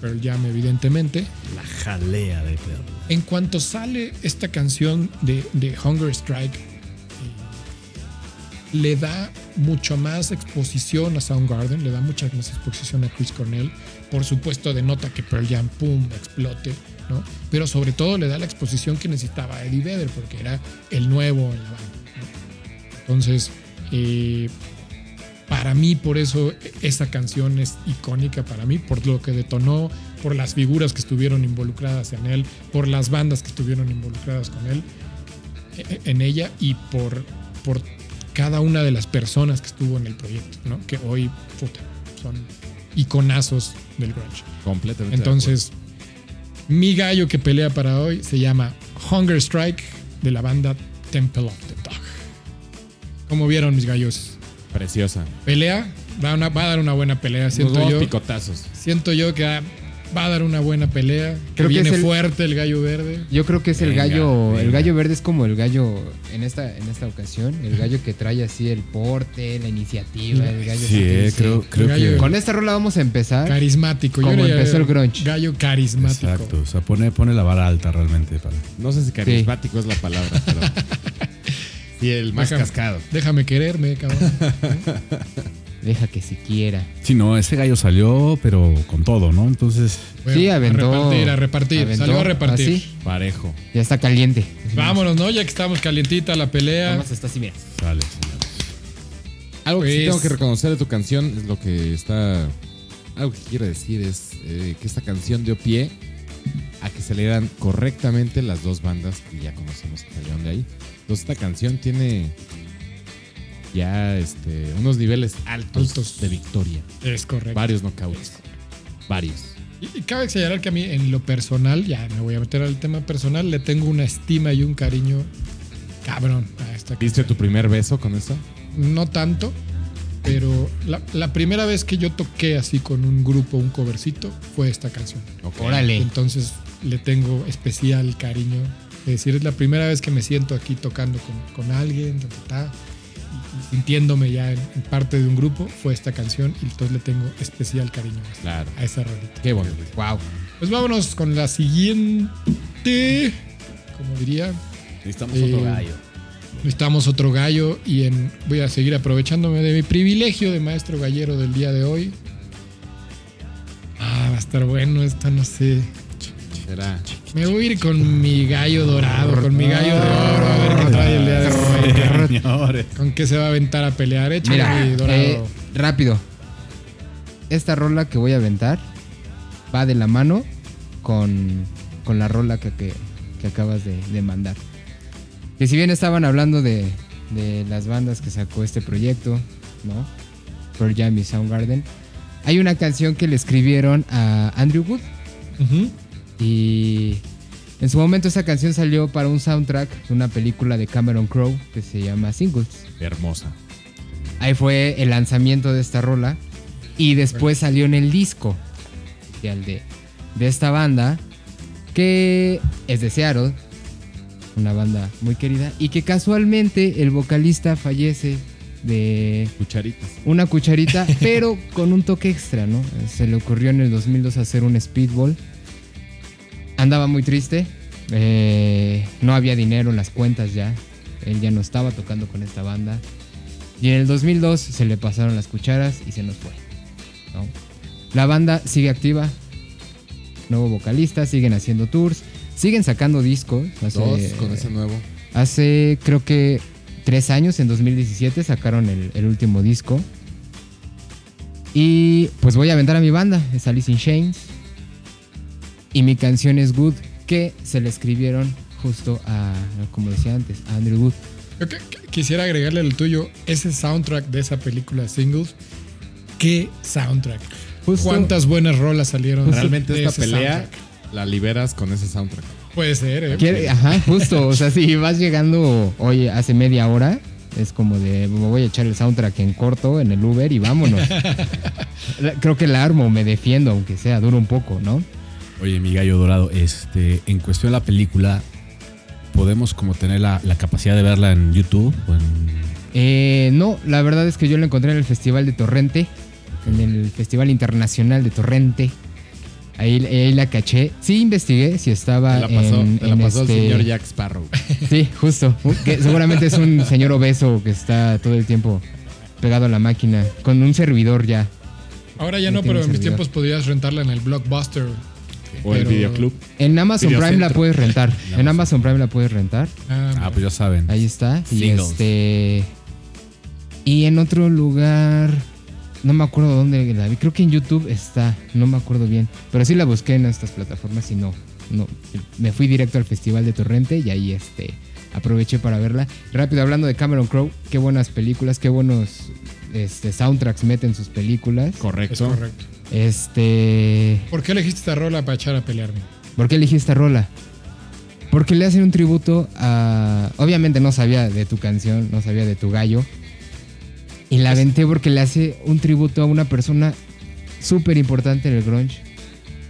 Pearl Jam evidentemente. La jalea de perro. En cuanto sale esta canción de, de Hunger Strike, eh, le da mucho más exposición a Soundgarden, le da mucha más exposición a Chris Cornell. Por supuesto, denota que Pearl Jam, pum, explote, ¿no? Pero sobre todo le da la exposición que necesitaba Eddie Vedder, porque era el nuevo en la banda. Entonces, eh, para mí, por eso esa canción es icónica para mí, por lo que detonó, por las figuras que estuvieron involucradas en él, por las bandas que estuvieron involucradas con él, eh, en ella y por, por cada una de las personas que estuvo en el proyecto, ¿no? Que hoy, puta, son iconazos del grunge. Completamente. Entonces, mi gallo que pelea para hoy se llama Hunger Strike de la banda Temple of the Dog. ¿Cómo vieron mis gallos? Preciosa. Pelea, va, una- va a dar una buena pelea, siento vamos yo. picotazos. Siento yo que Va a dar una buena pelea. Que Creo que viene es el- fuerte el gallo verde. Yo creo que es el Venga, gallo. El gallo verde es como el gallo en esta, en esta ocasión. El gallo que trae así el porte, la iniciativa. El gallo Sí, eh, creo, creo gallo que. Con esta rola vamos a empezar. Carismático. Como empezó el grunge. Gallo carismático. Exacto. O sea, pone, pone la vara alta realmente. Para... No sé si carismático es la palabra, pero. Sí, el más Déjame- cascado. Déjame quererme, cabrón. Deja que siquiera. Sí, no, ese gallo salió, pero con todo, ¿no? Entonces, Bueno, Sí, aventó- A repartir, a repartir. aventó Salió a repartir. así. Parejo. Ya está caliente. Vámonos, ¿no? Ya que estamos calientita la pelea. Vamos, está así, mira. sale, señores. Algo que sí Pues- tengo que reconocer de tu canción es lo que está. Algo que quiero decir es eh, que esta canción dio pie a que se leeran correctamente las dos bandas que ya conocemos que salieron de ahí. Entonces, esta canción tiene ya este, unos niveles altos, Altos. de victoria. Es correcto. Varios knockouts. Varios. Y, y cabe señalar que a mí, en lo personal, ya me voy a meter al tema personal, le tengo una estima y un cariño cabrón a esta ¿Diste tu primer beso con eso? No tanto, pero la, la primera vez que yo toqué así con un grupo, un covercito, fue esta canción. Ok. Órale. Entonces le tengo especial cariño. Es decir, es la primera vez que me siento aquí tocando con, con alguien, ta, ta, ta, sintiéndome ya en, parte de un grupo, fue esta canción y entonces le tengo especial cariño a esta, Claro. a esa rolita. Qué bonito. Wow. Pues vámonos con la siguiente, como diría, Necesitamos Eh, otro gallo. Necesitamos otro gallo y en, voy a seguir aprovechándome de mi privilegio de maestro gallero del día de hoy. Ah, va a estar bueno esto, no sé. Será. Me voy a ir con mi gallo dorado, con mi gallo de oro, a ver qué trae el día de hoy. Señores. ¿Con qué se va a aventar a pelear? Échale, Mira, mi dorado. eh, rápido. Esta rola que voy a aventar va de la mano con, con la rola que, que- que acabas de, de mandar. Que si bien estaban hablando de, de las bandas que sacó este proyecto, ¿no? Pearl Jam y Soundgarden, hay una canción que le escribieron a Andrew Wood Ujú. Y en su momento esa canción salió para un soundtrack de una película de Cameron Crowe que se llama Singles. Hermosa. Ahí fue el lanzamiento de esta rola. Y después salió en el disco de, de esta banda, que es de Seattle, una banda muy querida, y que casualmente el vocalista fallece de Cucharitas. una cucharita, pero con un toque extra, ¿no? Se le ocurrió en el 2002 hacer un speedball. Andaba muy triste, eh, no había dinero en las cuentas ya, él ya no estaba tocando con esta banda. Y en el 2002 se le pasaron las cucharas y se nos fue. ¿no? La banda sigue activa, nuevo vocalista, siguen haciendo tours, siguen sacando discos. Hace, Dos con ese nuevo. Hace creo que tres años, en 2017, sacaron el, el último disco. Y pues voy a aventar a mi banda, es Alice in Chains. Y mi canción es Good, que se le escribieron justo a, como decía antes, a Andrew Wood. Yo que- que- quisiera agregarle al tuyo ese soundtrack de esa película Singles. ¿Qué soundtrack? Justo- ¿Cuántas buenas rolas salieron? Realmente de esta ese pelea soundtrack? la liberas con ese soundtrack. Puede ser, ¿eh? Quiere- Ajá, justo. O sea, si vas llegando, oye, hace media hora, es como de, me voy a echar el soundtrack en corto en el Uber y vámonos. Creo que la armo, me defiendo, aunque sea, dura un poco, ¿no? Oye, mi gallo dorado, este, en cuestión de la película, ¿podemos como tener la, la capacidad de verla en YouTube? O en... Eh, no, la verdad es que yo lo encontré en el Festival de Torrente, en el Festival Internacional de Torrente. Ahí, ahí la caché. Sí investigué si estaba Te la pasó, en, te la en pasó este- el señor Jack Sparrow. Sí, justo. Que seguramente es un señor obeso que está todo el tiempo pegado a la máquina, con un servidor ya. Ahora ya No pero en mis tiempos podrías rentarla en el Blockbuster. O el Pero- videoclub. En Amazon Prime la puedes rentar. En Amazon Prime la puedes rentar. Ah, pues ya saben. Ahí está. Y Singles. este. Y en otro lugar. No me acuerdo dónde la vi. Creo que en YouTube está. No me acuerdo bien. Pero sí la busqué en estas plataformas y no. No. Me fui directo al Festival de Torrente y ahí este. Aproveché para verla. Rápido hablando de Cameron Crowe. Qué buenas películas. Qué buenos este, soundtracks mete en sus películas. es Correcto. Este. ¿Por qué elegiste esta rola para echar a pelearme? ¿Por qué elegí esta rola? Porque le hacen un tributo a. Obviamente no sabía de tu canción, no sabía de tu gallo. Y la aventé porque le hace un tributo a una persona súper importante en el grunge.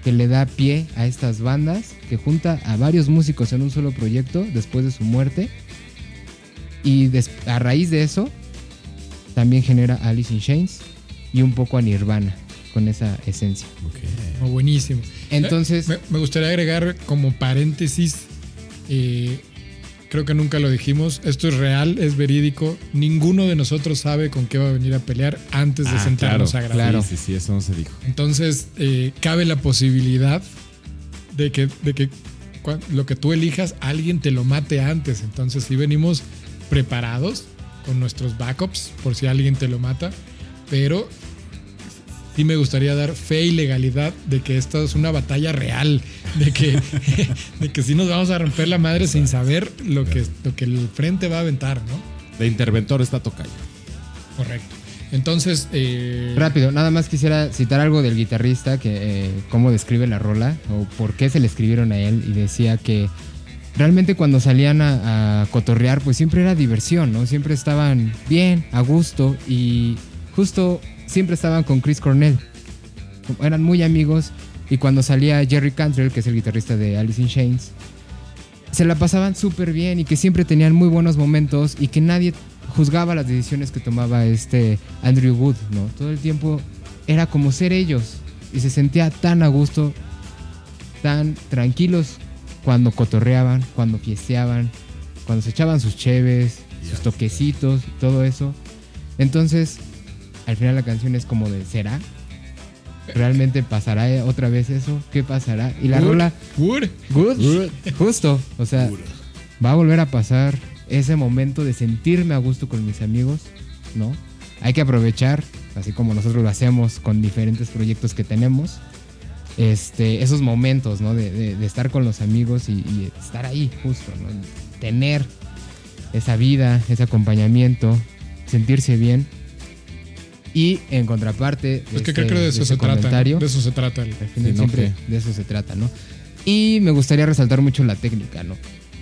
que le da pie a estas bandas, que junta a varios músicos en un solo proyecto después de su muerte. Y a raíz de eso, también genera a Alice in Chains y un poco a Nirvana con esa esencia. Oh, buenísimo. Entonces, Me, me gustaría agregar como paréntesis, eh, creo que nunca lo dijimos, esto es real, es verídico, ninguno de nosotros sabe con qué va a venir a pelear antes de Ah, sentarnos claro, a grabar. Claro. Sí, sí, sí, eso no se dijo. Entonces, eh, cabe la posibilidad de que, de que lo que tú elijas, alguien te lo mate antes. Entonces, si venimos preparados con nuestros backups, por si alguien te lo mata, pero sí me gustaría dar fe y legalidad de que esta es una batalla real, de que, de que sí nos vamos a romper la madre sin saber lo que, lo que el frente va a aventar, ¿no? De interventor está Tocayo. Correcto. Entonces, eh, rápido, nada más quisiera citar algo del guitarrista, que eh, cómo describe la rola o por qué se le escribieron a él y decía que realmente cuando salían a, a cotorrear pues siempre era diversión, ¿no? Siempre estaban bien, a gusto y justo siempre estaban con Chris Cornell. Eran muy amigos y cuando salía Jerry Cantrell, que es el guitarrista de Alice in Chains, se la pasaban súper bien y que siempre tenían muy buenos momentos y que nadie juzgaba las decisiones que tomaba este Andrew Wood, ¿no? Todo el tiempo era como ser ellos y se sentía tan a gusto, tan tranquilos cuando cotorreaban, cuando fiesteaban, cuando se echaban sus cheves, sus toquecitos, todo eso. Entonces, al final la canción es como de ¿será? ¿Realmente pasará otra vez eso? ¿Qué pasará? Y la Wood, rola Wood, Good. Justo. O sea, va a volver a pasar ese momento de sentirme a gusto con mis amigos, ¿no? Hay que aprovechar, así como nosotros lo hacemos con diferentes proyectos que tenemos, este, esos momentos, ¿no? De, de- de estar con los amigos y, y estar ahí, justo, ¿no? Tener esa vida, ese acompañamiento, sentirse bien. Y en contraparte, de Es que este- creo que de eso este se trata. De eso se trata. el- al final Sí, no, siempre de eso se trata, ¿no? Y me gustaría resaltar mucho la técnica, ¿no?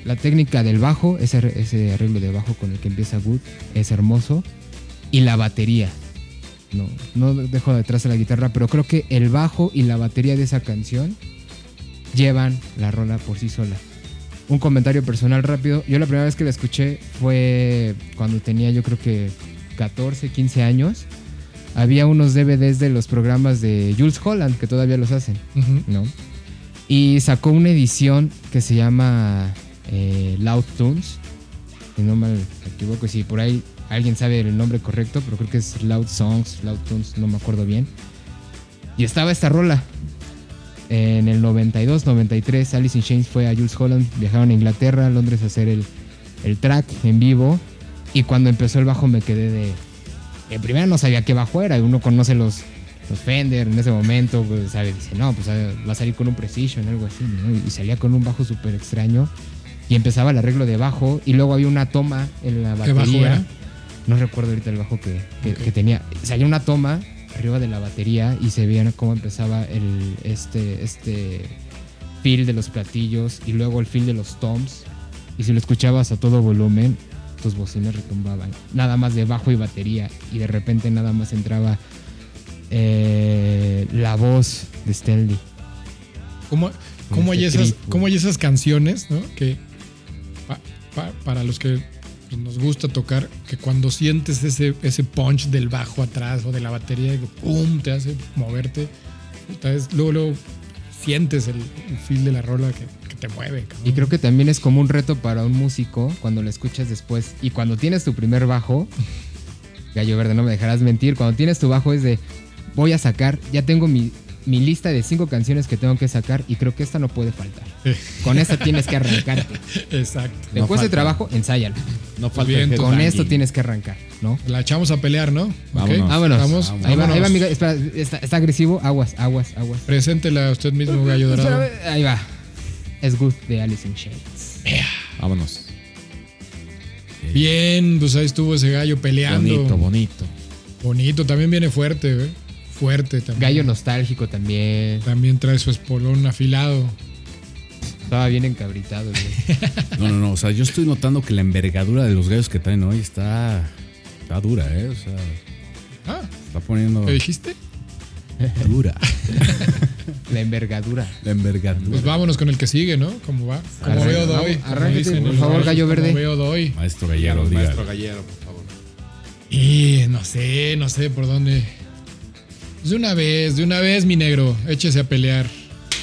La técnica del bajo, ese, ese arreglo de bajo con el que empieza Good, es hermoso. Y la batería, ¿no? No dejo detrás de la guitarra, pero creo que el bajo y la batería de esa canción llevan la rola por sí sola. Un comentario personal rápido. Yo la primera vez que la escuché fue cuando tenía yo creo que 14, 15 años. Había unos DVDs de los programas de Jules Holland, que todavía los hacen. ¿no? Y sacó una edición que se llama eh, Loud Tunes, si no mal equivoco, si por ahí alguien sabe el nombre correcto, pero creo que es Loud Songs, Loud Tunes, no me acuerdo bien. Y estaba esta rola. En el 92, 93, Alice in Chains fue a Jules Holland, viajaron a Inglaterra, a Londres a hacer el, el track en vivo. Y cuando empezó el bajo me quedé de... En primera no sabía qué bajo era, uno conoce los, los Fender en ese momento, pues sabe, dice, no, pues ah, va a salir con un Precision, algo así, ¿no? Y salía con un bajo súper extraño. Y empezaba el arreglo de bajo, y luego había una toma en la ¿Qué batería. bajo era? No recuerdo ahorita el bajo que, que- Ok. que tenía. Salía una toma arriba de la batería y se veía cómo empezaba el, este, este feel de los platillos y luego el feel de los toms. Y si lo escuchabas a todo volumen, tus bocinas retumbaban. Nada más de bajo y batería. Y de repente nada más entraba eh, la voz de Stanley. ¿Cómo, cómo hay este esas, cómo hay esas canciones, ¿no? Que pa- pa- para los que pues, nos gusta tocar, que cuando sientes ese, ese punch del bajo atrás o de la batería, ¡pum! te hace moverte. luego, luego sientes el, el feel de la rola que, que te mueve. cabrón. Y creo que también es como un reto para un músico cuando lo escuchas después. Y cuando tienes tu primer bajo, Gallo Verde, no me dejarás mentir, cuando tienes tu bajo es de, voy a sacar, ya tengo mi, mi lista de cinco canciones que tengo que sacar y creo que esta no puede faltar. Con esta tienes que arrancarte. Exacto. No cuesta falta. trabajo, ensáyalo. No falta Con esto tienes que arrancar, ¿no? La echamos a pelear, ¿no? Vámonos. Vámonos. Vamos. Ahí va, ahí va, vámonos. amiga. Espera, está, está agresivo. Aguas, aguas, aguas. Preséntela usted mismo, Gallo Dorado. Ahí va. Es good de Alice in Chains. Vámonos. Bien, pues ahí estuvo ese gallo peleando. Bonito, bonito. Bonito, también viene fuerte, ¿eh? Fuerte también. Gallo nostálgico también. También trae su espolón afilado. Estaba bien encabritado. güey. No, no, no. O sea, yo estoy notando que la envergadura de los gallos que traen hoy está, está dura, ¿eh? O sea, Ah, está poniendo ¿qué dijiste? dura. La envergadura. La envergadura. Pues vámonos con el que sigue, ¿no? ¿Cómo va? Como veo doy. como arráncate, por favor, gallo como verde. veo doy. Maestro Gallero, diga. Maestro Gallero, por favor. Y no sé, no sé por dónde. Pues de una vez, de una vez, mi negro, échese a pelear.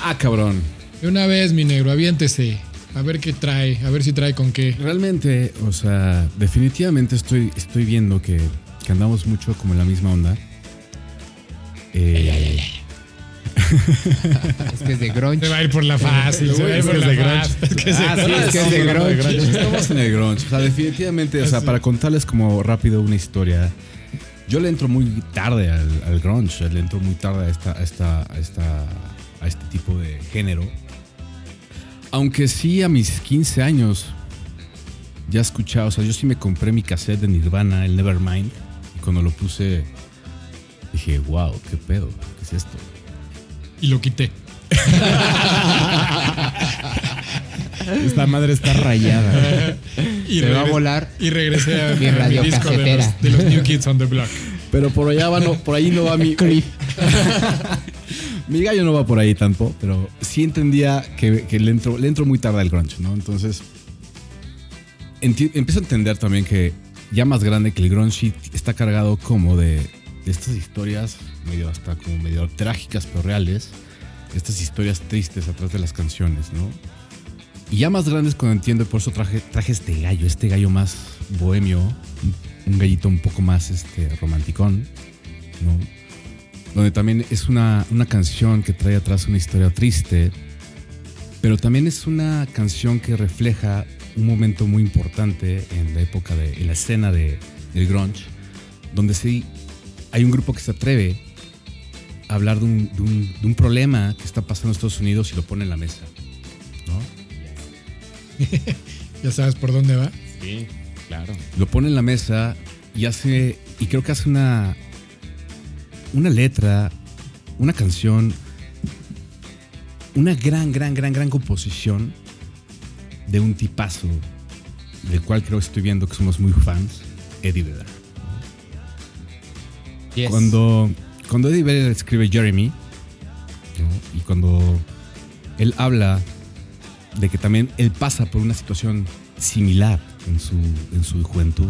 Ah, cabrón. De una vez, mi negro, aviéntese. A ver qué trae, a ver si trae con qué. Realmente, o sea, definitivamente estoy, estoy viendo que, que andamos mucho como en la misma onda. Eh, Es que es de grunge. Se va a ir por la fácil, se va a ir Es por que es la de grunge. Ah, sí, es que es de grunge. Estamos en el grunge. O sea, definitivamente, o sea, para contarles como rápido una historia. Yo le entro muy tarde al, al grunge, le entro muy tarde a, esta, a, esta, a, esta, a este tipo de género. Aunque sí a mis 15 años ya escuchaba, o sea, yo sí me compré mi cassette de Nirvana, el Nevermind, y cuando lo puse dije, wow, qué pedo, ¿qué es esto? Y lo quité. Esta madre está rayada. Y Se va a volar. Y regresé a, Mi radio disco de casetera. los, de los New Kids on the Block. Pero por allá va, no, por ahí no va mi, Mi gallo no va por ahí tampoco, pero sí entendía que, le, entro, muy tarde al grunge, ¿no? Entonces, empiezo a entender también que ya más grande que el grunge está cargado como de, estas historias medio hasta como medio trágicas pero reales, estas historias tristes atrás de las canciones, ¿no? Y ya más grande es cuando entiendo por eso traje, este gallo, este gallo más bohemio, un, un gallito un poco más este, romanticón, ¿no? Donde también es una, una canción que trae atrás una historia triste, pero también es una canción que refleja un momento muy importante en la época de, en la escena de, del grunge, donde sí hay un grupo que se atreve a hablar de un, de un- de un problema que está pasando en Estados Unidos y lo pone en la mesa, ¿no? Ya sabes por dónde va. Sí, claro. lo pone en la mesa y hace, y creo que hace una, una letra, una canción, una gran, gran, gran, gran composición de un tipazo del cual creo que estoy viendo que somos muy fans, Eddie Vedder. Yes. Cuando, cuando Eddie Vedder escribe Jeremy, ¿no? y cuando él habla de que también él pasa por una situación similar en su, en su juventud.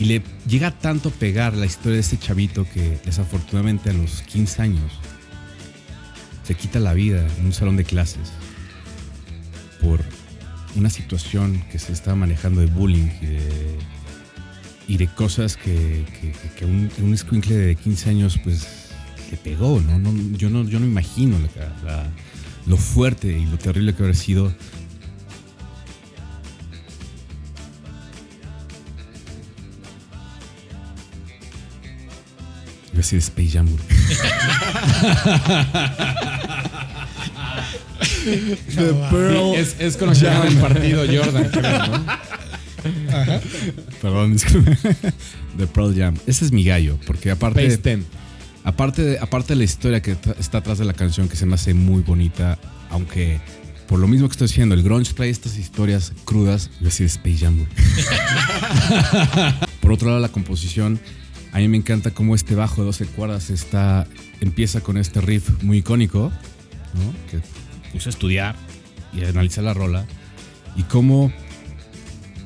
Y le llega tanto a pegar la historia de ese chavito que desafortunadamente a los 15 años se quita la vida en un salón de clases por una situación que se estaba manejando de bullying y de cosas que, un, un escuincle de 15 años pues le pegó, ¿no? No, yo, no yo no imagino lo fuerte y lo terrible que habrá sido. Iba a decir Space Jam, güey. The Pearl- Es, es con lo que el partido Jordan, creo, ¿no? Perdón, disculpe. The Pearl Jam. Ese es mi gallo, porque aparte... Space Ten. Aparte de, aparte de la historia que está atrás de la canción, que se me hace muy bonita, aunque por lo mismo que estoy diciendo, el grunge trae estas historias crudas, yo decir Space Jam, por otro lado, la composición, a mí me encanta cómo este bajo de 12 cuerdas está, empieza con este riff muy icónico, ¿no? que puse a estudiar y analizar la rola, y cómo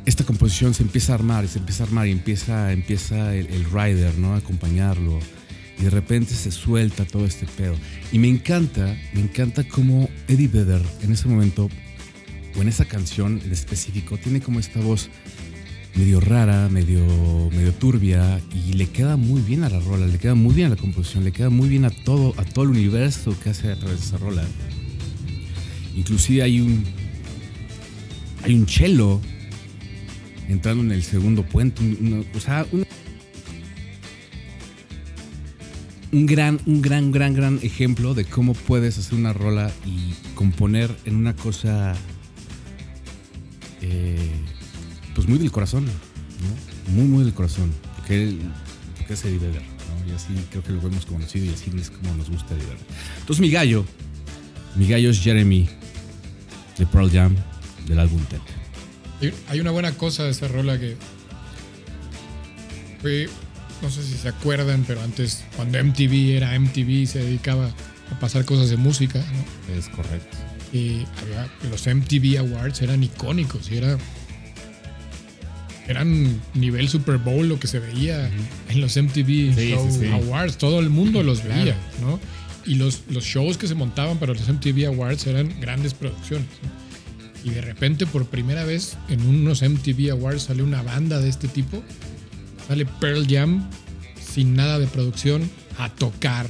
esta composición se empieza a armar y se empieza a armar y empieza, empieza el, el rider, ¿no? A acompañarlo. Y de repente se suelta todo este pedo. Y me encanta, me encanta cómo Eddie Vedder en ese momento, o en esa canción en específico, tiene como esta voz medio rara, medio, medio turbia, y le queda muy bien a la rola, le queda muy bien a la composición, le queda muy bien a todo, a todo el universo que hace a través de esa rola. Inclusive hay un, hay un cello entrando en el segundo puente, una- o sea, un, un gran, un gran, gran, gran ejemplo de cómo puedes hacer una rola y componer en una cosa, eh, pues muy del corazón, ¿no? Muy, muy del corazón, porque es Eddie Vedder, ¿no? Y así creo que lo hemos conocido y así es como nos gusta Eddie Vedder. Entonces mi gallo, mi gallo es Jeremy de Pearl Jam del álbum Ted. Hay- una buena cosa de esa rola que fue, no sé si se acuerdan, pero antes cuando MTV era MTV y se dedicaba a a pasar cosas de música, ¿no? Es correcto. Y había- los MTV Awards eran icónicos y era eran nivel Super Bowl lo que se veía en los MTV Sí, Show sí, sí. Awards, todo el mundo los Claro. veía, ¿no? Y los, los shows que se montaban para los MTV Awards eran grandes producciones. ¿no? Y de repente, por primera vez, en unos MTV Awards sale una banda de este tipo. Sale Pearl Jam sin nada de producción a tocar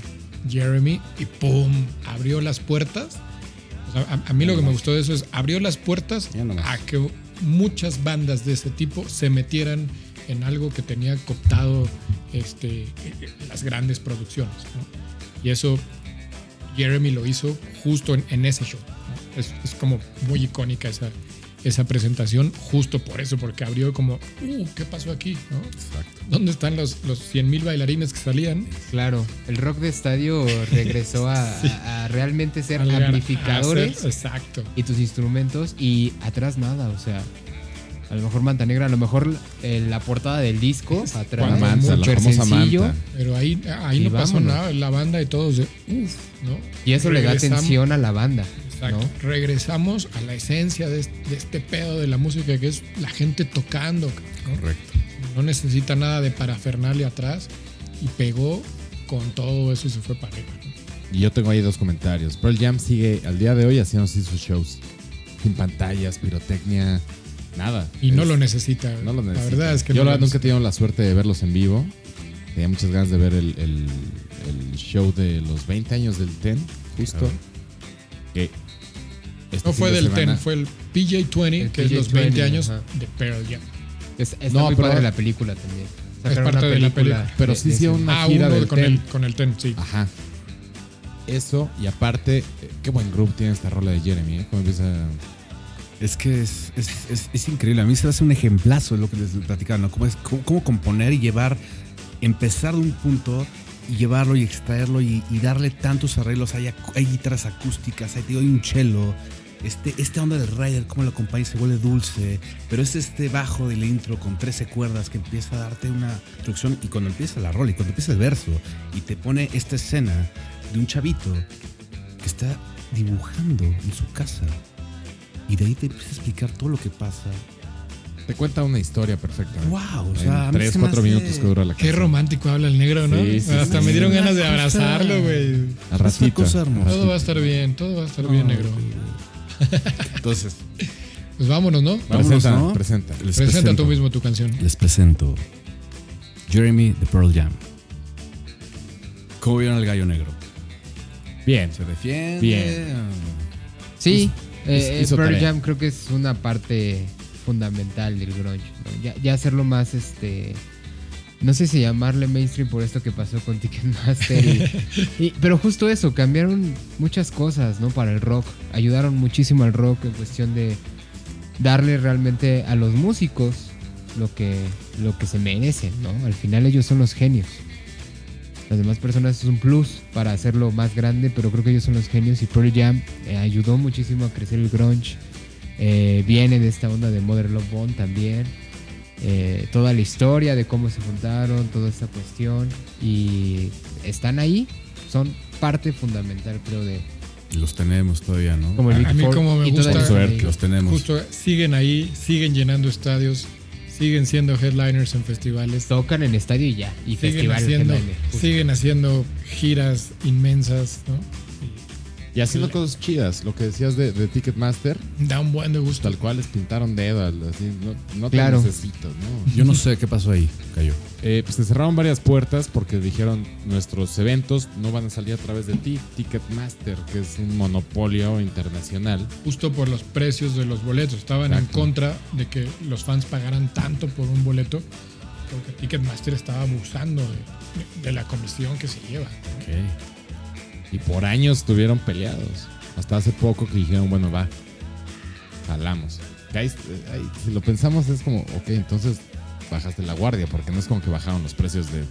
Jeremy y ¡pum! Abrió las puertas. O sea, a, a mí lo que me gustó de eso es abrió las puertas a que muchas bandas de ese tipo se metieran en algo que tenía cooptado este, las grandes producciones. ¿no? Y eso Jeremy lo hizo justo en, en ese show. ¿no? Es, es como muy icónica esa, esa presentación, justo por eso, porque abrió como, uh, ¿qué pasó aquí? ¿no? Exacto. ¿Dónde están los, los 100 mil bailarines que salían? Claro, el rock de estadio regresó a, a- a realmente ser llegar amplificadores hacer- exacto. y tus instrumentos y atrás nada, o sea, a lo mejor Manta Negra, a lo mejor eh, la portada del disco atrás, Cuando Manta, la famosa sencillo, manta. Pero ahí, ahí no pasó vámonos. nada, la banda y todos de, uff, ¿no? y eso le da atención a la banda, Exacto. ¿no? Regresamos a la esencia de este, de este pedo de la música que es la gente tocando. ¿no? Correcto. No necesita nada de parafernalia atrás y pegó con todo eso y se fue para arriba. Y yo tengo ahí dos comentarios. Pearl Jam sigue al día de hoy haciendo así sus shows. Sin pantallas, pirotecnia, nada. Y no lo necesita. no lo La necesita. verdad es que Yo no la nunca he tenido la suerte de verlos en vivo. Tenía muchas ganas de ver el, el- el show de los 20 años del TEN, justo. Que este No fue de del semana- TEN, fue el PJ20, El que es los 20 PJ20, años ajá. de Pearl Jam. Es, está No, muy pero- padre la película también. Sacaron parte de la película, pero de- sí hicieron una Ah, gira uno del con TEN. el, con el TEN, sí. Ajá. Eso, y aparte, qué buen grupo tiene esta rola de Jeremy, ¿eh? Cómo empieza. Es que es, es, es- es increíble. A mí se hace un ejemplazo de lo que les platicaba, ¿no? Cómo, es, cómo, cómo componer y llevar, empezar de un punto y llevarlo y extraerlo y, y darle tantos arreglos. Hay, guitarras acústicas, hay, hay un cello. Este, este onda del rider, cómo lo acompaña se vuelve dulce. Pero es este bajo del intro con 13 cuerdas que empieza a darte una introducción. Y cuando empieza la rola y cuando empieza el verso y te pone esta escena de un chavito que está dibujando en su casa. Y de ahí te empieza a explicar todo lo que pasa. Te cuenta una historia perfecta. ¿eh? ¡Wow! O sea, tres, cuatro hace- minutos que dura la Qué canción. romántico habla el negro, ¿no? Sí, sí, Hasta sí. me dieron ganas de abrazarlo, güey. Todo va a estar bien, todo va a estar bien, negro. Entonces, Pues vámonos, ¿no? Vámonos, Presenta, ¿no? presenta. les Presenta presento, tú mismo tu canción. Les presento Jeremy de Pearl Jam. ¿Cómo vieron al gallo negro? Bien. ¿Se defiende? Bien. Sí, Hizo- eh, hizo Pearl tarea. Jam creo que es una parte fundamental del grunge. ¿no? Ya, ya hacerlo más, este, no sé si llamarle mainstream por esto que pasó con Ticketmaster. y- y- pero justo eso, cambiaron muchas cosas, ¿no? Para el rock, ayudaron muchísimo al rock en cuestión de darle realmente a los músicos lo que, lo que se merecen, ¿no? Al final ellos son los genios. Las demás personas es un plus para hacerlo más grande, pero creo que ellos son los genios y Pearl Jam eh, ayudó muchísimo a crecer el grunge. Eh, viene de esta onda de Mother Love Bone también. Eh, toda la historia de cómo se juntaron, toda esta cuestión. Y están ahí, son parte fundamental, creo, de Los tenemos todavía, ¿no? como el A- Big a mí como me gusta-. Los tenemos. Justo siguen ahí, siguen llenando estadios, siguen siendo headliners en festivales, Tocan en estadio y ya, y siguen festivales. haciendo, siguen haciendo giras inmensas, ¿no? Y haciendo cosas chidas. Lo que decías de, de Ticketmaster, da un buen de gusto. tal cual les pintaron dedo. al- Así, no no te Claro. necesito, ¿no? Yo no sé qué pasó ahí, Cayo. Eh, pues se cerraron varias puertas porque dijeron nuestros eventos no van a salir a través de ti, Ticketmaster, que es un monopolio internacional. Justo por los precios de los boletos. Estaban en contra de que los fans pagaran tanto por un boleto, porque Ticketmaster estaba abusando de, de la comisión que se lleva. ¿no? Y por años estuvieron peleados. Hasta hace poco que dijeron, bueno, va, jalamos. Ahí- ahí, si lo pensamos es como, ok, entonces bajaste la guardia, porque no es como que bajaron los precios de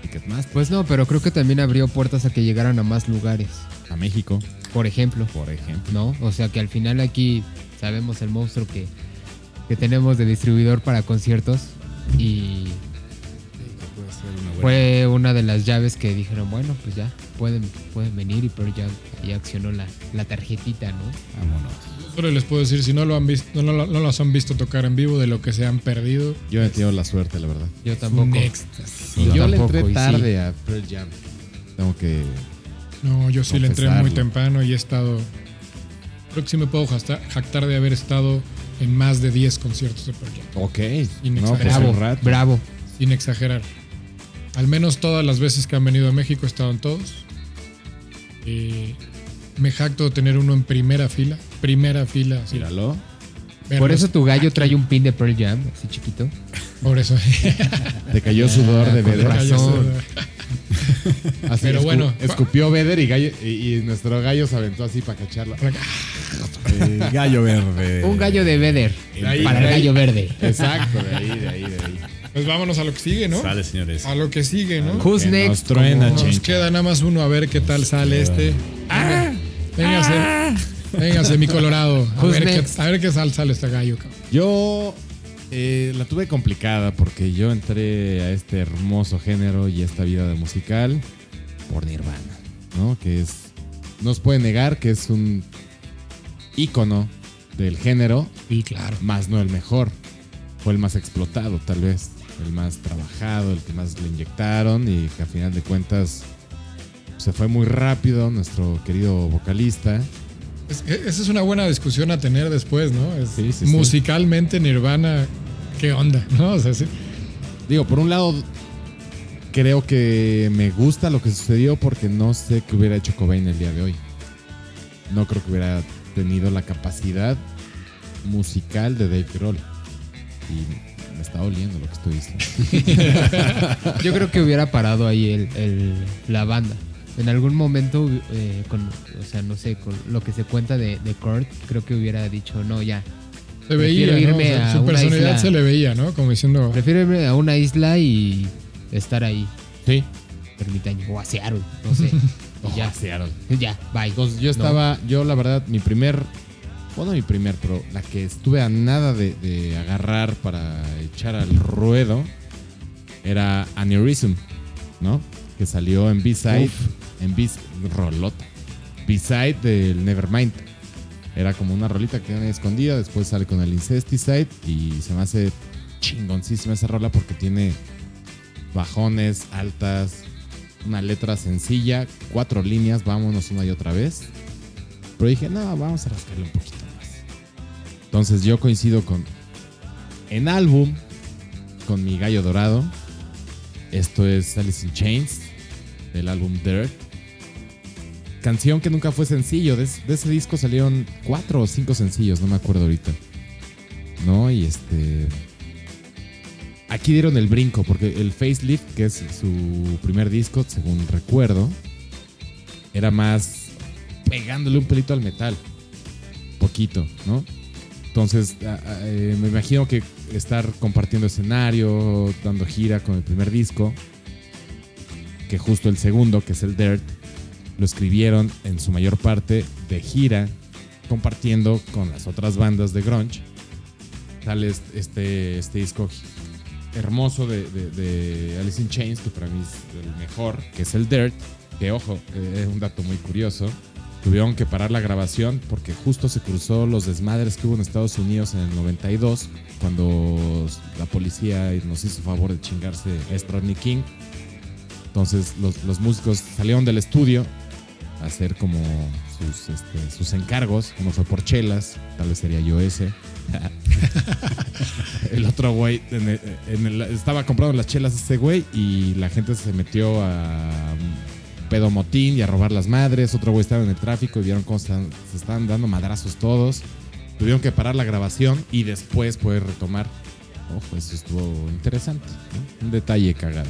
Ticketmaster Pues no, pero creo que también abrió puertas a que llegaran a más lugares. a México, Por ejemplo. por ejemplo. ¿no? O sea que al final aquí sabemos el monstruo que, que tenemos de distribuidor para conciertos y Fue una de las llaves que dijeron, bueno, pues ya, pueden, pueden venir y pero ya ahí accionó la, la tarjetita, ¿no? Vámonos. Solo les puedo decir, si no lo han visto, no, lo- no los han visto tocar en vivo, de lo que se han perdido, Yo he tenido la suerte, la verdad. Yo tampoco. éxtasis. Y Yo yo le entré sí. tarde a Pearl Jam. Tengo que. No, yo sí le entré muy temprano y he estado. Creo que sí me puedo jactar, de haber estado en más de 10 conciertos de Pearl Jam, Ok. Inexagerable. No, pues Bravo, un rato. bravo. sin exagerar. Al menos todas las veces que han venido a México en todos. Eh, me jacto de tener uno en primera fila. Primera fila. Míralo. verlos Por eso tu gallo aquí. trae un pin de Pearl Jam, así chiquito. Por eso. Te cayó sudor de razón. Así, Pero escu- bueno. Escupió Vedder y, gallo- y, y nuestro gallo se aventó así para cacharlo. El gallo verde. Un gallo de ahí, para de el gallo verde. Exacto, de ahí, de ahí, de ahí. Pues vámonos a lo que sigue, ¿no? Sale, señores. A lo que sigue, ¿no? Who's Que nos next? truena. Nos queda nada más uno a ver qué tal sale este. Ah. Véngase. Véngase, mi Colorado. A Who's ver, qué, a ver qué sal sale este gallo, cabrón. Yo eh, la tuve complicada porque yo entré a este hermoso género y esta vida de musical por Nirvana, ¿no? Que es. No se puede negar que es un ícono del género, Sí, claro. más no el mejor. Fue el más explotado, tal vez. El más trabajado, el que más le inyectaron y que a final de cuentas se fue muy rápido nuestro querido vocalista. Es- e- esa es una buena discusión a tener después, ¿no? Es- Sí, sí, sí. musicalmente, Nirvana, ¿qué onda? ¿No? O sea, sí. Digo, por un lado, creo que me gusta lo que sucedió porque no sé qué hubiera hecho Cobain el día de hoy. No creo que hubiera tenido la capacidad musical de Dave Grohl. Y me está oliendo lo que estoy diciendo. Yo creo que hubiera parado ahí el, el- la banda. En algún momento, eh, con, o sea, no sé, con lo que se cuenta de, de Kurt, creo que hubiera dicho, no, ya. Se veía. O sea, a su personalidad isla. se le veía, ¿no? Como diciendo, Prefiero irme a una isla y estar ahí, Sí. ermitaño, o a Seattle, no sé. Y ya, Seattle. ya, bye. Entonces yo No. estaba, yo la verdad, mi primer, bueno, mi primer, pero la que estuve a nada de, de agarrar para echar al ruedo era Aneurysm, ¿no? Que salió en B-Side, en B rolota, B-Side del Nevermind. Era como una rolita que tiene escondida, después sale con el Incesticide y se me hace chingoncísima esa rola porque tiene bajones, altas, una letra sencilla, cuatro líneas, vámonos una y otra vez. Pero dije, no, vamos a rascarle un poquito. Entonces yo coincido con, en álbum, con mi gallo dorado. Esto es Alice in Chains, del álbum Dirt. Canción que nunca fue sencillo. De, de ese disco salieron cuatro o cinco sencillos, no me acuerdo ahorita. ¿No? Y este. Aquí dieron el brinco, porque el Facelift, que es su primer disco, según recuerdo, era más pegándole un pelito al metal. Poquito, ¿no? Entonces, eh, me imagino que estar compartiendo escenario, dando gira con el primer disco, que justo el segundo, que es el Dirt, lo escribieron en su mayor parte de gira, compartiendo con las otras bandas de grunge. Sale este, este, disco hermoso de Alice in Chains, que para mí es el mejor, que es el Dirt, que ojo, eh, es un dato muy curioso. Tuvieron que parar la grabación porque justo se cruzó los desmadres que hubo en Estados Unidos en el 92, cuando la policía nos hizo favor de chingarse a King. Entonces los, los músicos salieron del estudio a hacer como sus, este, sus encargos. Uno fue por chelas, tal vez sería yo ese. el otro güey estaba comprando las chelas ese güey y la gente se metió a pedo motín y a robar las madres. Otro güey estaba en el tráfico y vieron cómo están- se estaban dando madrazos todos. Tuvieron que parar la grabación y después poder retomar. Ojo, eso estuvo interesante. Un detalle cagado.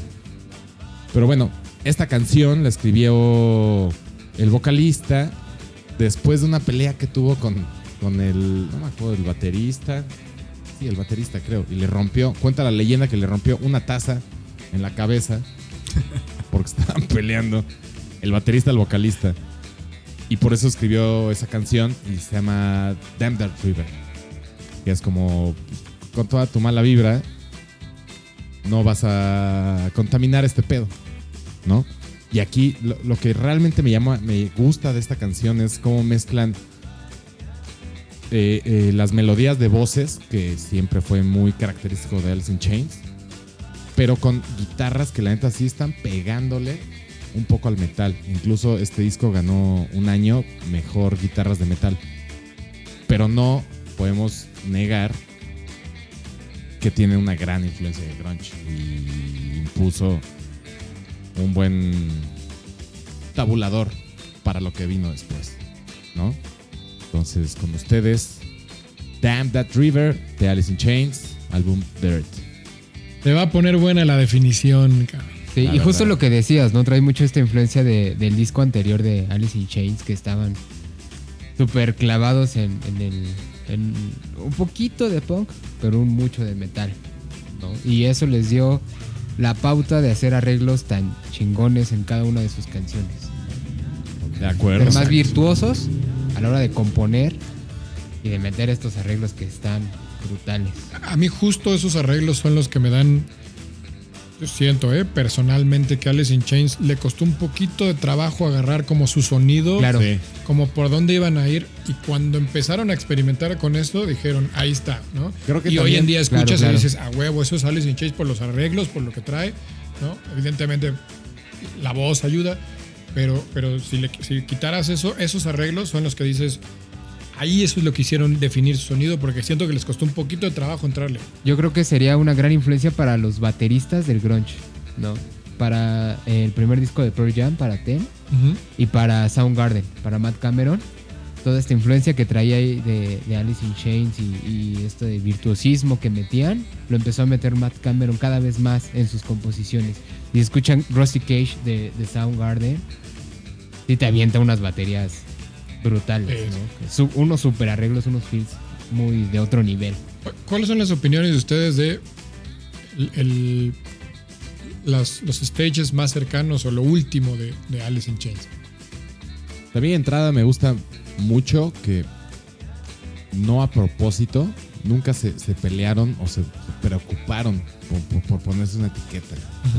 Pero bueno, esta canción la escribió el vocalista después de una pelea que tuvo con, con el, no me acuerdo, el baterista. Sí, el baterista creo. Y le rompió, cuenta la leyenda que le rompió una taza en la cabeza porque estaban peleando el baterista al vocalista. Y por eso escribió esa canción y se llama Damn Dark River. Que es como con toda tu mala vibra, no vas a contaminar este pedo, ¿no? Y aquí lo, que realmente me llama, me gusta de esta canción es cómo mezclan eh, eh, las melodías de voces, que siempre fue muy característico de Alice in Chains, pero con guitarras que la neta sí están pegándole un poco al metal. Incluso este disco ganó un año mejor guitarras de metal. Pero no podemos negar que tiene una gran influencia de grunge y impuso un buen tabulador para lo que vino después, ¿no? Entonces, con ustedes, Damn That River de Alice in Chains, álbum Dirt. Te va a poner buena la definición, cabrón. Sí, La y justo verdad. lo que decías, ¿no? Trae mucho esta influencia de- del disco anterior de Alice in Chains, que estaban súper clavados en, en el. en un poquito de punk, pero un mucho de metal, ¿no? Y eso les dio la pauta de hacer arreglos tan chingones en cada una de sus canciones. De acuerdo. Ser más virtuosos a la hora de componer y de meter estos arreglos que están brutales. A mí justo esos arreglos son los que me dan... Yo siento, ¿eh? Personalmente que Alice in Chains le costó un poquito de trabajo agarrar como su sonido. Claro. Sí. como por dónde iban a ir y cuando empezaron a experimentar con esto dijeron ahí está, ¿no? Creo que y hoy en día escuchas Claro, claro. y dices a huevo eso es Alice in Chains por los arreglos, por lo que trae, ¿no? Evidentemente la voz ayuda, pero pero si le si quitaras eso esos arreglos son los que dices ahí eso es lo que hicieron definir su sonido porque siento que les costó un poquito de trabajo entrarle. Yo creo que sería una gran influencia para los bateristas del grunge, ¿no? Para el primer disco de Pearl Jam, para Ten, y para Soundgarden, para Matt Cameron. Toda esta influencia que traía ahí de, de Alice in Chains y, y esto de virtuosismo que metían, lo empezó a meter Matt Cameron cada vez más en sus composiciones. Y escuchan Rusty Cage de, de Soundgarden, y te avienta unas baterías brutales, Eh, ¿no? Su- unos super arreglos, unos feels muy de otro nivel. ¿Cu- ¿Cuáles son las opiniones de ustedes de el, el- las- los stages más cercanos o lo último de, de Alice in Chains? También de entrada me gusta mucho que no a propósito, nunca se, se pelearon o se, preocuparon por, por- por ponerse una etiqueta.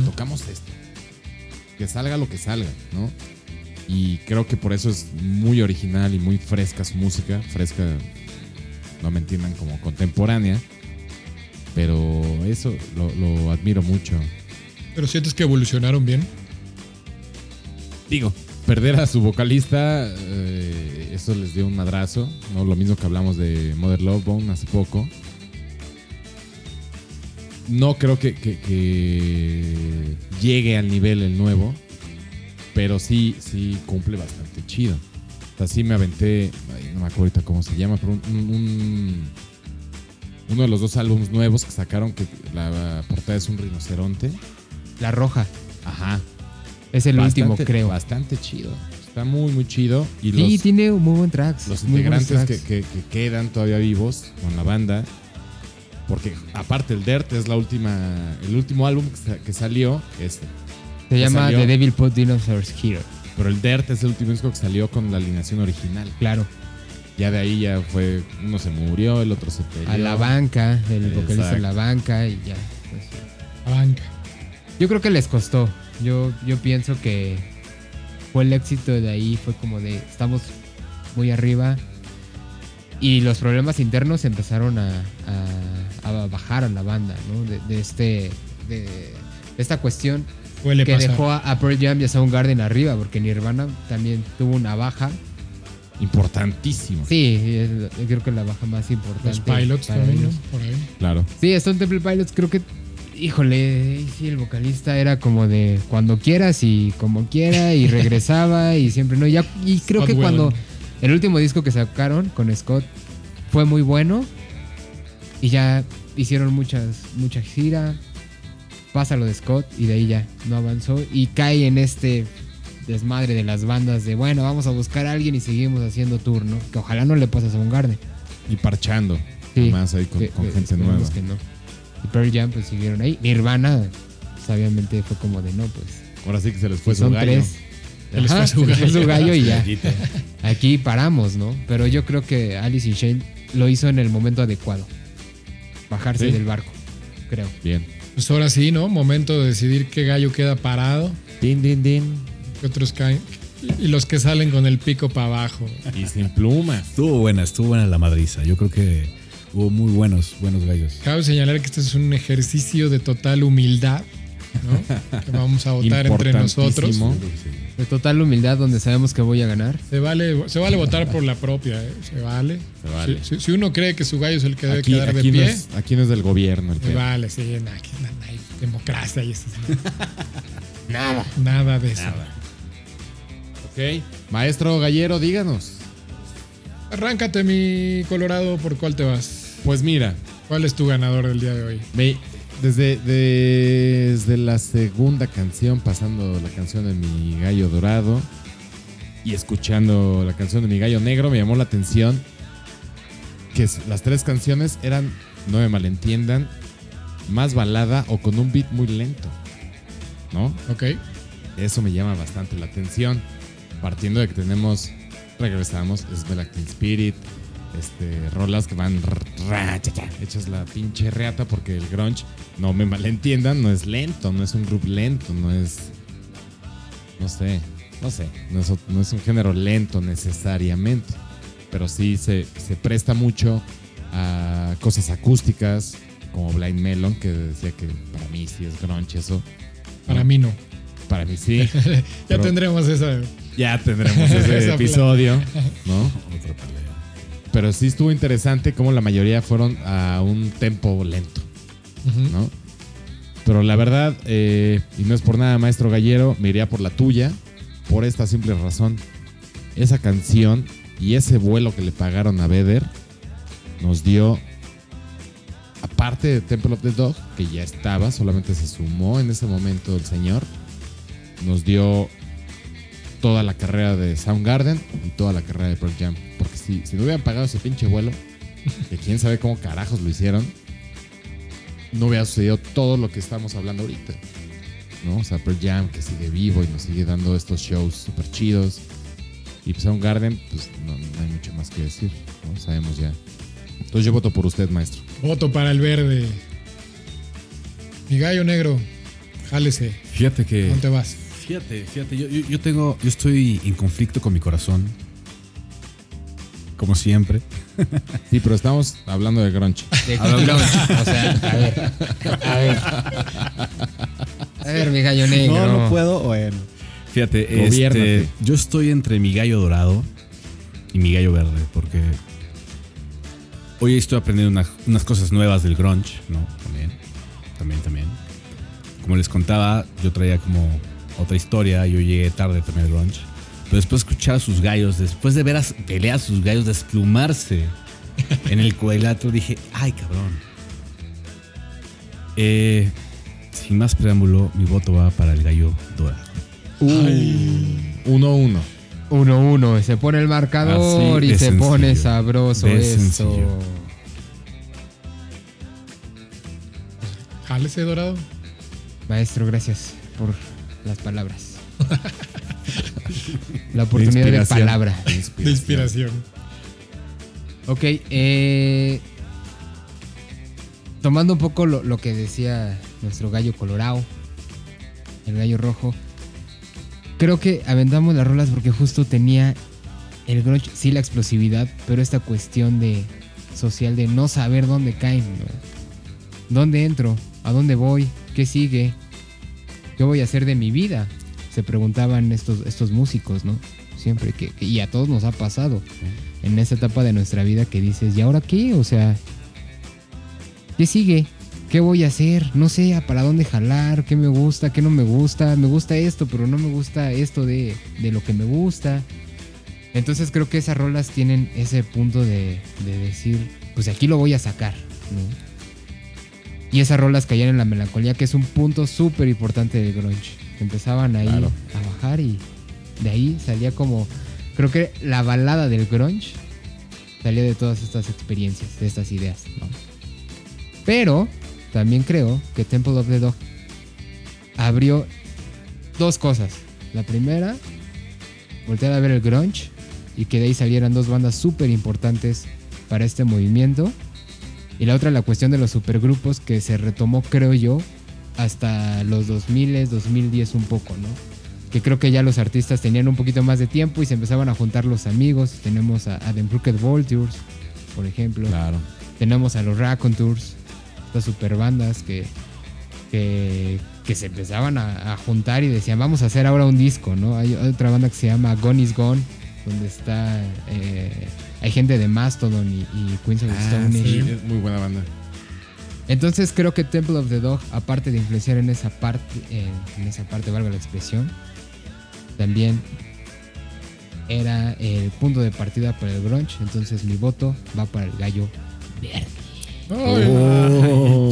Tocamos esto. Que salga lo que salga, ¿no? Y creo que por eso es muy original y muy fresca su música. Fresca, no me entiendan como contemporánea. Pero eso lo, lo admiro mucho. ¿Pero sientes que evolucionaron bien? Digo, perder a su vocalista, eh, eso les dio un madrazo, ¿no? Lo mismo que hablamos de Mother Love Bone hace poco. No creo que, que- que llegue al nivel el nuevo, pero sí, sí cumple bastante chido. O sea, sí me aventé, ay, no me acuerdo ahorita cómo se llama, pero un, un- un- uno de los dos álbumes nuevos que sacaron, que la portada es un rinoceronte. La roja Ajá, es el Bastante- último, creo. Bastante chido. Está muy, muy chido. Y Sí, los, tiene muy buen tracks. los integrantes que, tracks. que- que quedan todavía vivos con la banda. Porque aparte el Dirt es la última, el último álbum que salió, este. Se llama salió- The Devil Put Dinosaurs Here. Pero el Dirt es el último disco que salió con la alineación original. Claro. Ya de ahí ya fue, uno se murió, el otro se peleó. A la banca, el vocalista en la banca y ya. pues. La banca. Yo creo que les costó. Yo, yo pienso que fue el éxito de ahí, fue como de estamos muy arriba. Y los problemas internos empezaron a, a- a bajar a la banda, ¿no? De, de este. De, de esta cuestión Que pasar. dejó a, a Pearl Jam y a Soundgarden arriba, porque Nirvana también tuvo una baja. Importantísimo. Sí, es- yo creo que la baja más importante. Los pilots también, ¿no? Por ahí. Claro. Sí, Stone Temple Pilots creo que, híjole, sí, el vocalista era como de cuando quieras y como quiera y regresaba y siempre no. Ya, y creo Scott que cuando el último disco que sacaron con Scott fue muy bueno y ya hicieron muchas, mucha gira, pasa lo de Scott y de ahí ya no avanzó y cae en este desmadre de las bandas de bueno, vamos a buscar a alguien y seguimos haciendo tour, ¿no? Que ojalá no le pase a Soundgarden. Y parchando. Sí, Más ahí con, que- con que gente nueva. que no. Y Pearl Jam pues siguieron ahí. Nirvana, obviamente fue como de no, pues. Ahora sí que se les fue si su son gallo. tres. Les Ajá, fue su fue gallo. su gallo y ya. Aquí paramos, ¿no? Pero yo creo que Alice in Chains lo hizo en el momento adecuado. Bajarse Sí. del barco, creo. Bien. Pues ahora sí, ¿no? Momento de decidir qué gallo queda parado, Din, din, din. qué otros caen. Y los que salen con el pico para abajo. Y sin plumas. Estuvo buena, estuvo buena la madriza. Yo creo que hubo muy buenos, buenos gallos. Cabe señalar que este es un ejercicio de total humildad, ¿no? Que vamos a votar entre nosotros. De total humildad, donde sabemos que voy a ganar. Se vale, se vale votar por la propia, ¿eh? Se vale. Se vale. Si, si- si uno cree que su gallo es el que debe Aquí, quedar de aquí, no pie, es, aquí no es del gobierno el se vale, sí, no, aquí no, no hay democracia y eso. Nada. nada de eso. Ok. Maestro Gallero, díganos. Arráncate, mi Colorado, ¿por cuál te vas? Pues mira, ¿Cuál es tu ganador del día de hoy? me- desde, desde la segunda canción, pasando la canción de mi gallo dorado y escuchando la canción de mi gallo negro, me llamó la atención que las tres canciones eran, no me malentiendan, más balada o con un beat muy lento. ¿No? Ok. Eso me llama bastante la atención. Partiendo de que tenemos, regresamos, es Black Teen Spirit, este, rolas que van hechas la pinche reata porque el grunge, no me malentiendan, no es lento, no es un grupo lento, no es, no sé, no sé, no es, no es un género lento necesariamente, pero sí se, se presta mucho a cosas acústicas como Blind Melon, que decía que para mí sí es grunge eso. Para mí no. Para mí sí. Ya tendremos esa. Ya tendremos ese episodio, ¿no? Otra. Pero sí estuvo interesante como la mayoría fueron a un tempo lento. ¿no? Pero la verdad, eh, y no es por nada, maestro Gallero, me iría por la tuya, por esta simple razón. Esa canción y ese vuelo que le pagaron a Vedder nos dio, aparte de Temple of the Dog, que ya estaba, solamente se sumó en ese momento el señor, nos dio toda la carrera de Soundgarden y toda la carrera de Pearl Jam. Porque si, si no hubieran pagado ese pinche vuelo, que quién sabe cómo carajos lo hicieron, no hubiera sucedido todo lo que estamos hablando ahorita. ¿no? O sea, Pearl Jam que sigue vivo y nos sigue dando estos shows súper chidos. Y pues Soundgarden, pues no, no hay mucho más que decir, ¿no? Sabemos ya. Entonces yo voto por usted, maestro. Voto para el verde. Mi gallo negro, jálese. Fíjate que. ¿Dónde vas? Fíjate, fíjate, yo, yo, yo tengo, yo estoy en conflicto con mi corazón. Como siempre. Sí, pero estamos hablando de grunge. De grunge. O sea, a ver. A ver. A ver, mi gallo negro. puedo, bueno. Fíjate, este, yo estoy entre mi gallo dorado y mi gallo verde, porque hoy estoy aprendiendo una- unas cosas nuevas del grunge, ¿no? También, también, también. Como les contaba, yo traía como otra historia, yo llegué tarde también al grunge. Pero después de escuchar a sus gallos, después de ver a pelear a sus gallos desplumarse en el cuadrilátero, dije, ay cabrón. Eh, sin más preámbulo, mi voto va para el gallo dorado. 1-1. 1-1. Se pone el marcador Así y se pone sabroso sencillo. Jálese, dorado. Maestro, gracias por las palabras. La oportunidad de palabra. De inspiración. Ok, eh, tomando un poco lo, lo que decía nuestro gallo colorado, el gallo rojo, creo que aventamos las rolas porque justo tenía el grunge, sí la explosividad, pero esta cuestión de social de no saber dónde caen, ¿no? ¿Dónde entro? ¿A dónde voy? ¿Qué sigue? ¿Qué voy a hacer de mi vida? Se preguntaban estos, estos músicos, ¿no? Siempre que, que- y a todos nos ha pasado en esa etapa de nuestra vida que dices, ¿y ahora qué? O sea, ¿qué sigue? ¿Qué voy a hacer? No sé para dónde jalar, qué me gusta, qué no me gusta. Me gusta esto, pero no me gusta esto de, de lo que me gusta. Entonces creo que esas rolas tienen ese punto de, de decir, pues aquí lo voy a sacar, ¿no? Y esas rolas caían en la melancolía, que es un punto súper importante del grunge. Empezaban ahí Claro. a bajar y de ahí salía como, creo que la balada del grunge salía de todas estas experiencias, de estas ideas, ¿no? Pero también creo que Temple of the Dog abrió dos cosas. La primera, voltear a ver el grunge y que de ahí salieran dos bandas súper importantes para este movimiento. Y la otra, la cuestión de los supergrupos que se retomó, creo yo, hasta los 2000, 2010 un poco, ¿no? Que creo que ya los artistas tenían un poquito más de tiempo y se empezaban a juntar los amigos. Tenemos a, a The Crooked Vultures, por ejemplo. Claro. Tenemos a los Raconteurs, estas super bandas que, que, que se empezaban a, a juntar y decían, vamos a hacer ahora un disco, ¿no? Hay otra banda que se llama Gone is Gone, donde está... eh, hay gente de Mastodon y, y Queens of the Ah, Stone sí, Age. es muy buena banda. Entonces creo que Temple of the Dog, aparte de influenciar en esa parte, en, en esa parte, valga la expresión, también era el punto de partida para el grunge. Entonces mi voto va para el gallo verde. Ay, Oh.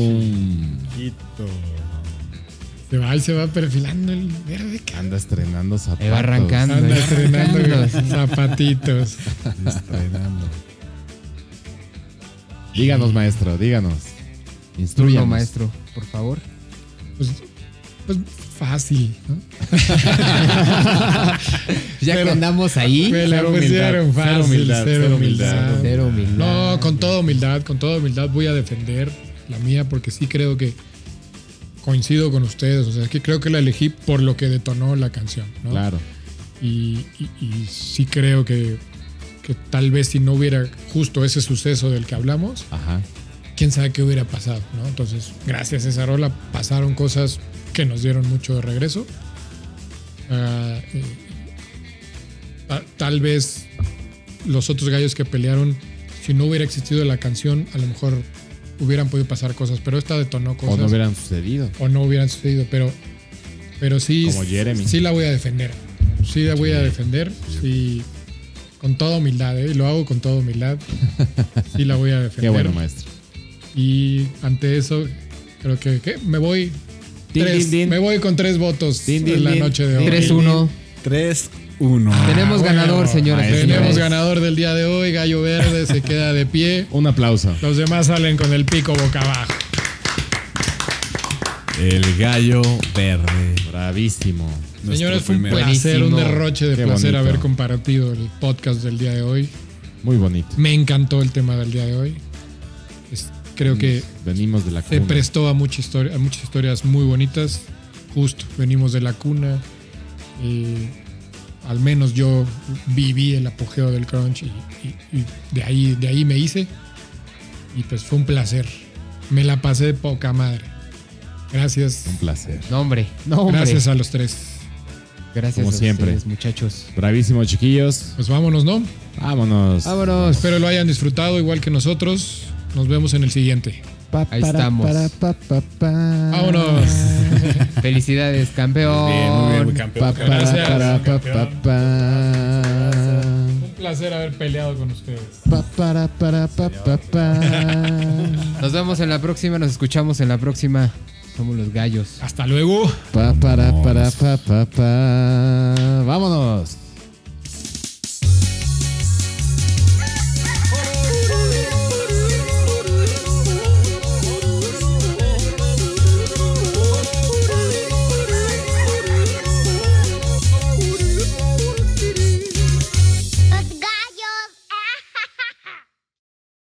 Se va y se va perfilando el verde. Anda estrenando zapatos. Va arrancando. Anda estrenando zapatitos. Estrenando. Díganos, maestro, díganos. Instruyanos. maestro, por favor. Pues, pues fácil, ¿no? Ya Pero- que andamos ahí, Me la cero humildad, pusieron cero fácil, humildad, cero cero humildad. cero humildad. No, con toda humildad, con toda humildad voy a defender la mía porque sí creo que coincido con ustedes. O sea, es que creo que la elegí por lo que detonó la canción, ¿no? Claro. Y, y- y sí creo que, que tal vez si no hubiera justo ese suceso del que hablamos, Ajá. quién sabe qué hubiera pasado, ¿no? Entonces, gracias a esa rola pasaron cosas que nos dieron mucho de regreso. Ah, eh, ta- tal vez los otros gallos que pelearon, si no hubiera existido la canción, a lo mejor hubieran podido pasar cosas, pero esta detonó cosas O no hubieran sucedido. o no hubieran sucedido, pero, pero sí, Como Jeremy. sí la voy a defender. Sí la voy a defender, sí, con toda humildad, ¿eh? y lo hago con toda humildad. Sí la voy a defender. Qué bueno, maestro. Y ante eso, creo que ¿qué? me voy. Din, tres- din, din. Me voy con tres votos Din, din, en la din. noche de hoy. 3-1. 3-1. Tenemos Ah, ganador, bueno, señoras y maestro. Tenemos ganador del día de hoy, Gallo Verde se queda de pie. Un aplauso. Los demás salen con el pico boca abajo. El gallo verde. Bravísimo. Señores, fue un primer- placer, un derroche de Qué placer bonito. haber compartido el podcast del día de hoy. Muy bonito. Me encantó el tema del día de hoy. Es- creo que Venimos de la se prestó a, mucha historia, a muchas historias muy bonitas. Justo, venimos de la cuna. eh, al menos yo viví el apogeo del crunch y, y- y de, ahí, de ahí me hice. Y pues fue un placer. Me la pasé de poca madre. Gracias. Un placer. No, hombre. No, hombre. Gracias a los tres. Gracias Como a siempre. ustedes, muchachos. Bravísimo, chiquillos. Pues vámonos, ¿no? Vámonos. Vámonos. Espero lo hayan disfrutado igual que nosotros. Nos vemos en el siguiente. Ahí estamos. Vámonos. Felicidades, campeón. Bien, muy bien, muy campeón. Gracias. para, pa, campeón. pa, pa. Un placer haber peleado con ustedes. Pa, para, para, pa, pa, pa. Nos vemos en la próxima, nos escuchamos en la próxima. Somos los gallos. Hasta luego. Pa, para, para, pa, pa, pa. Vámonos.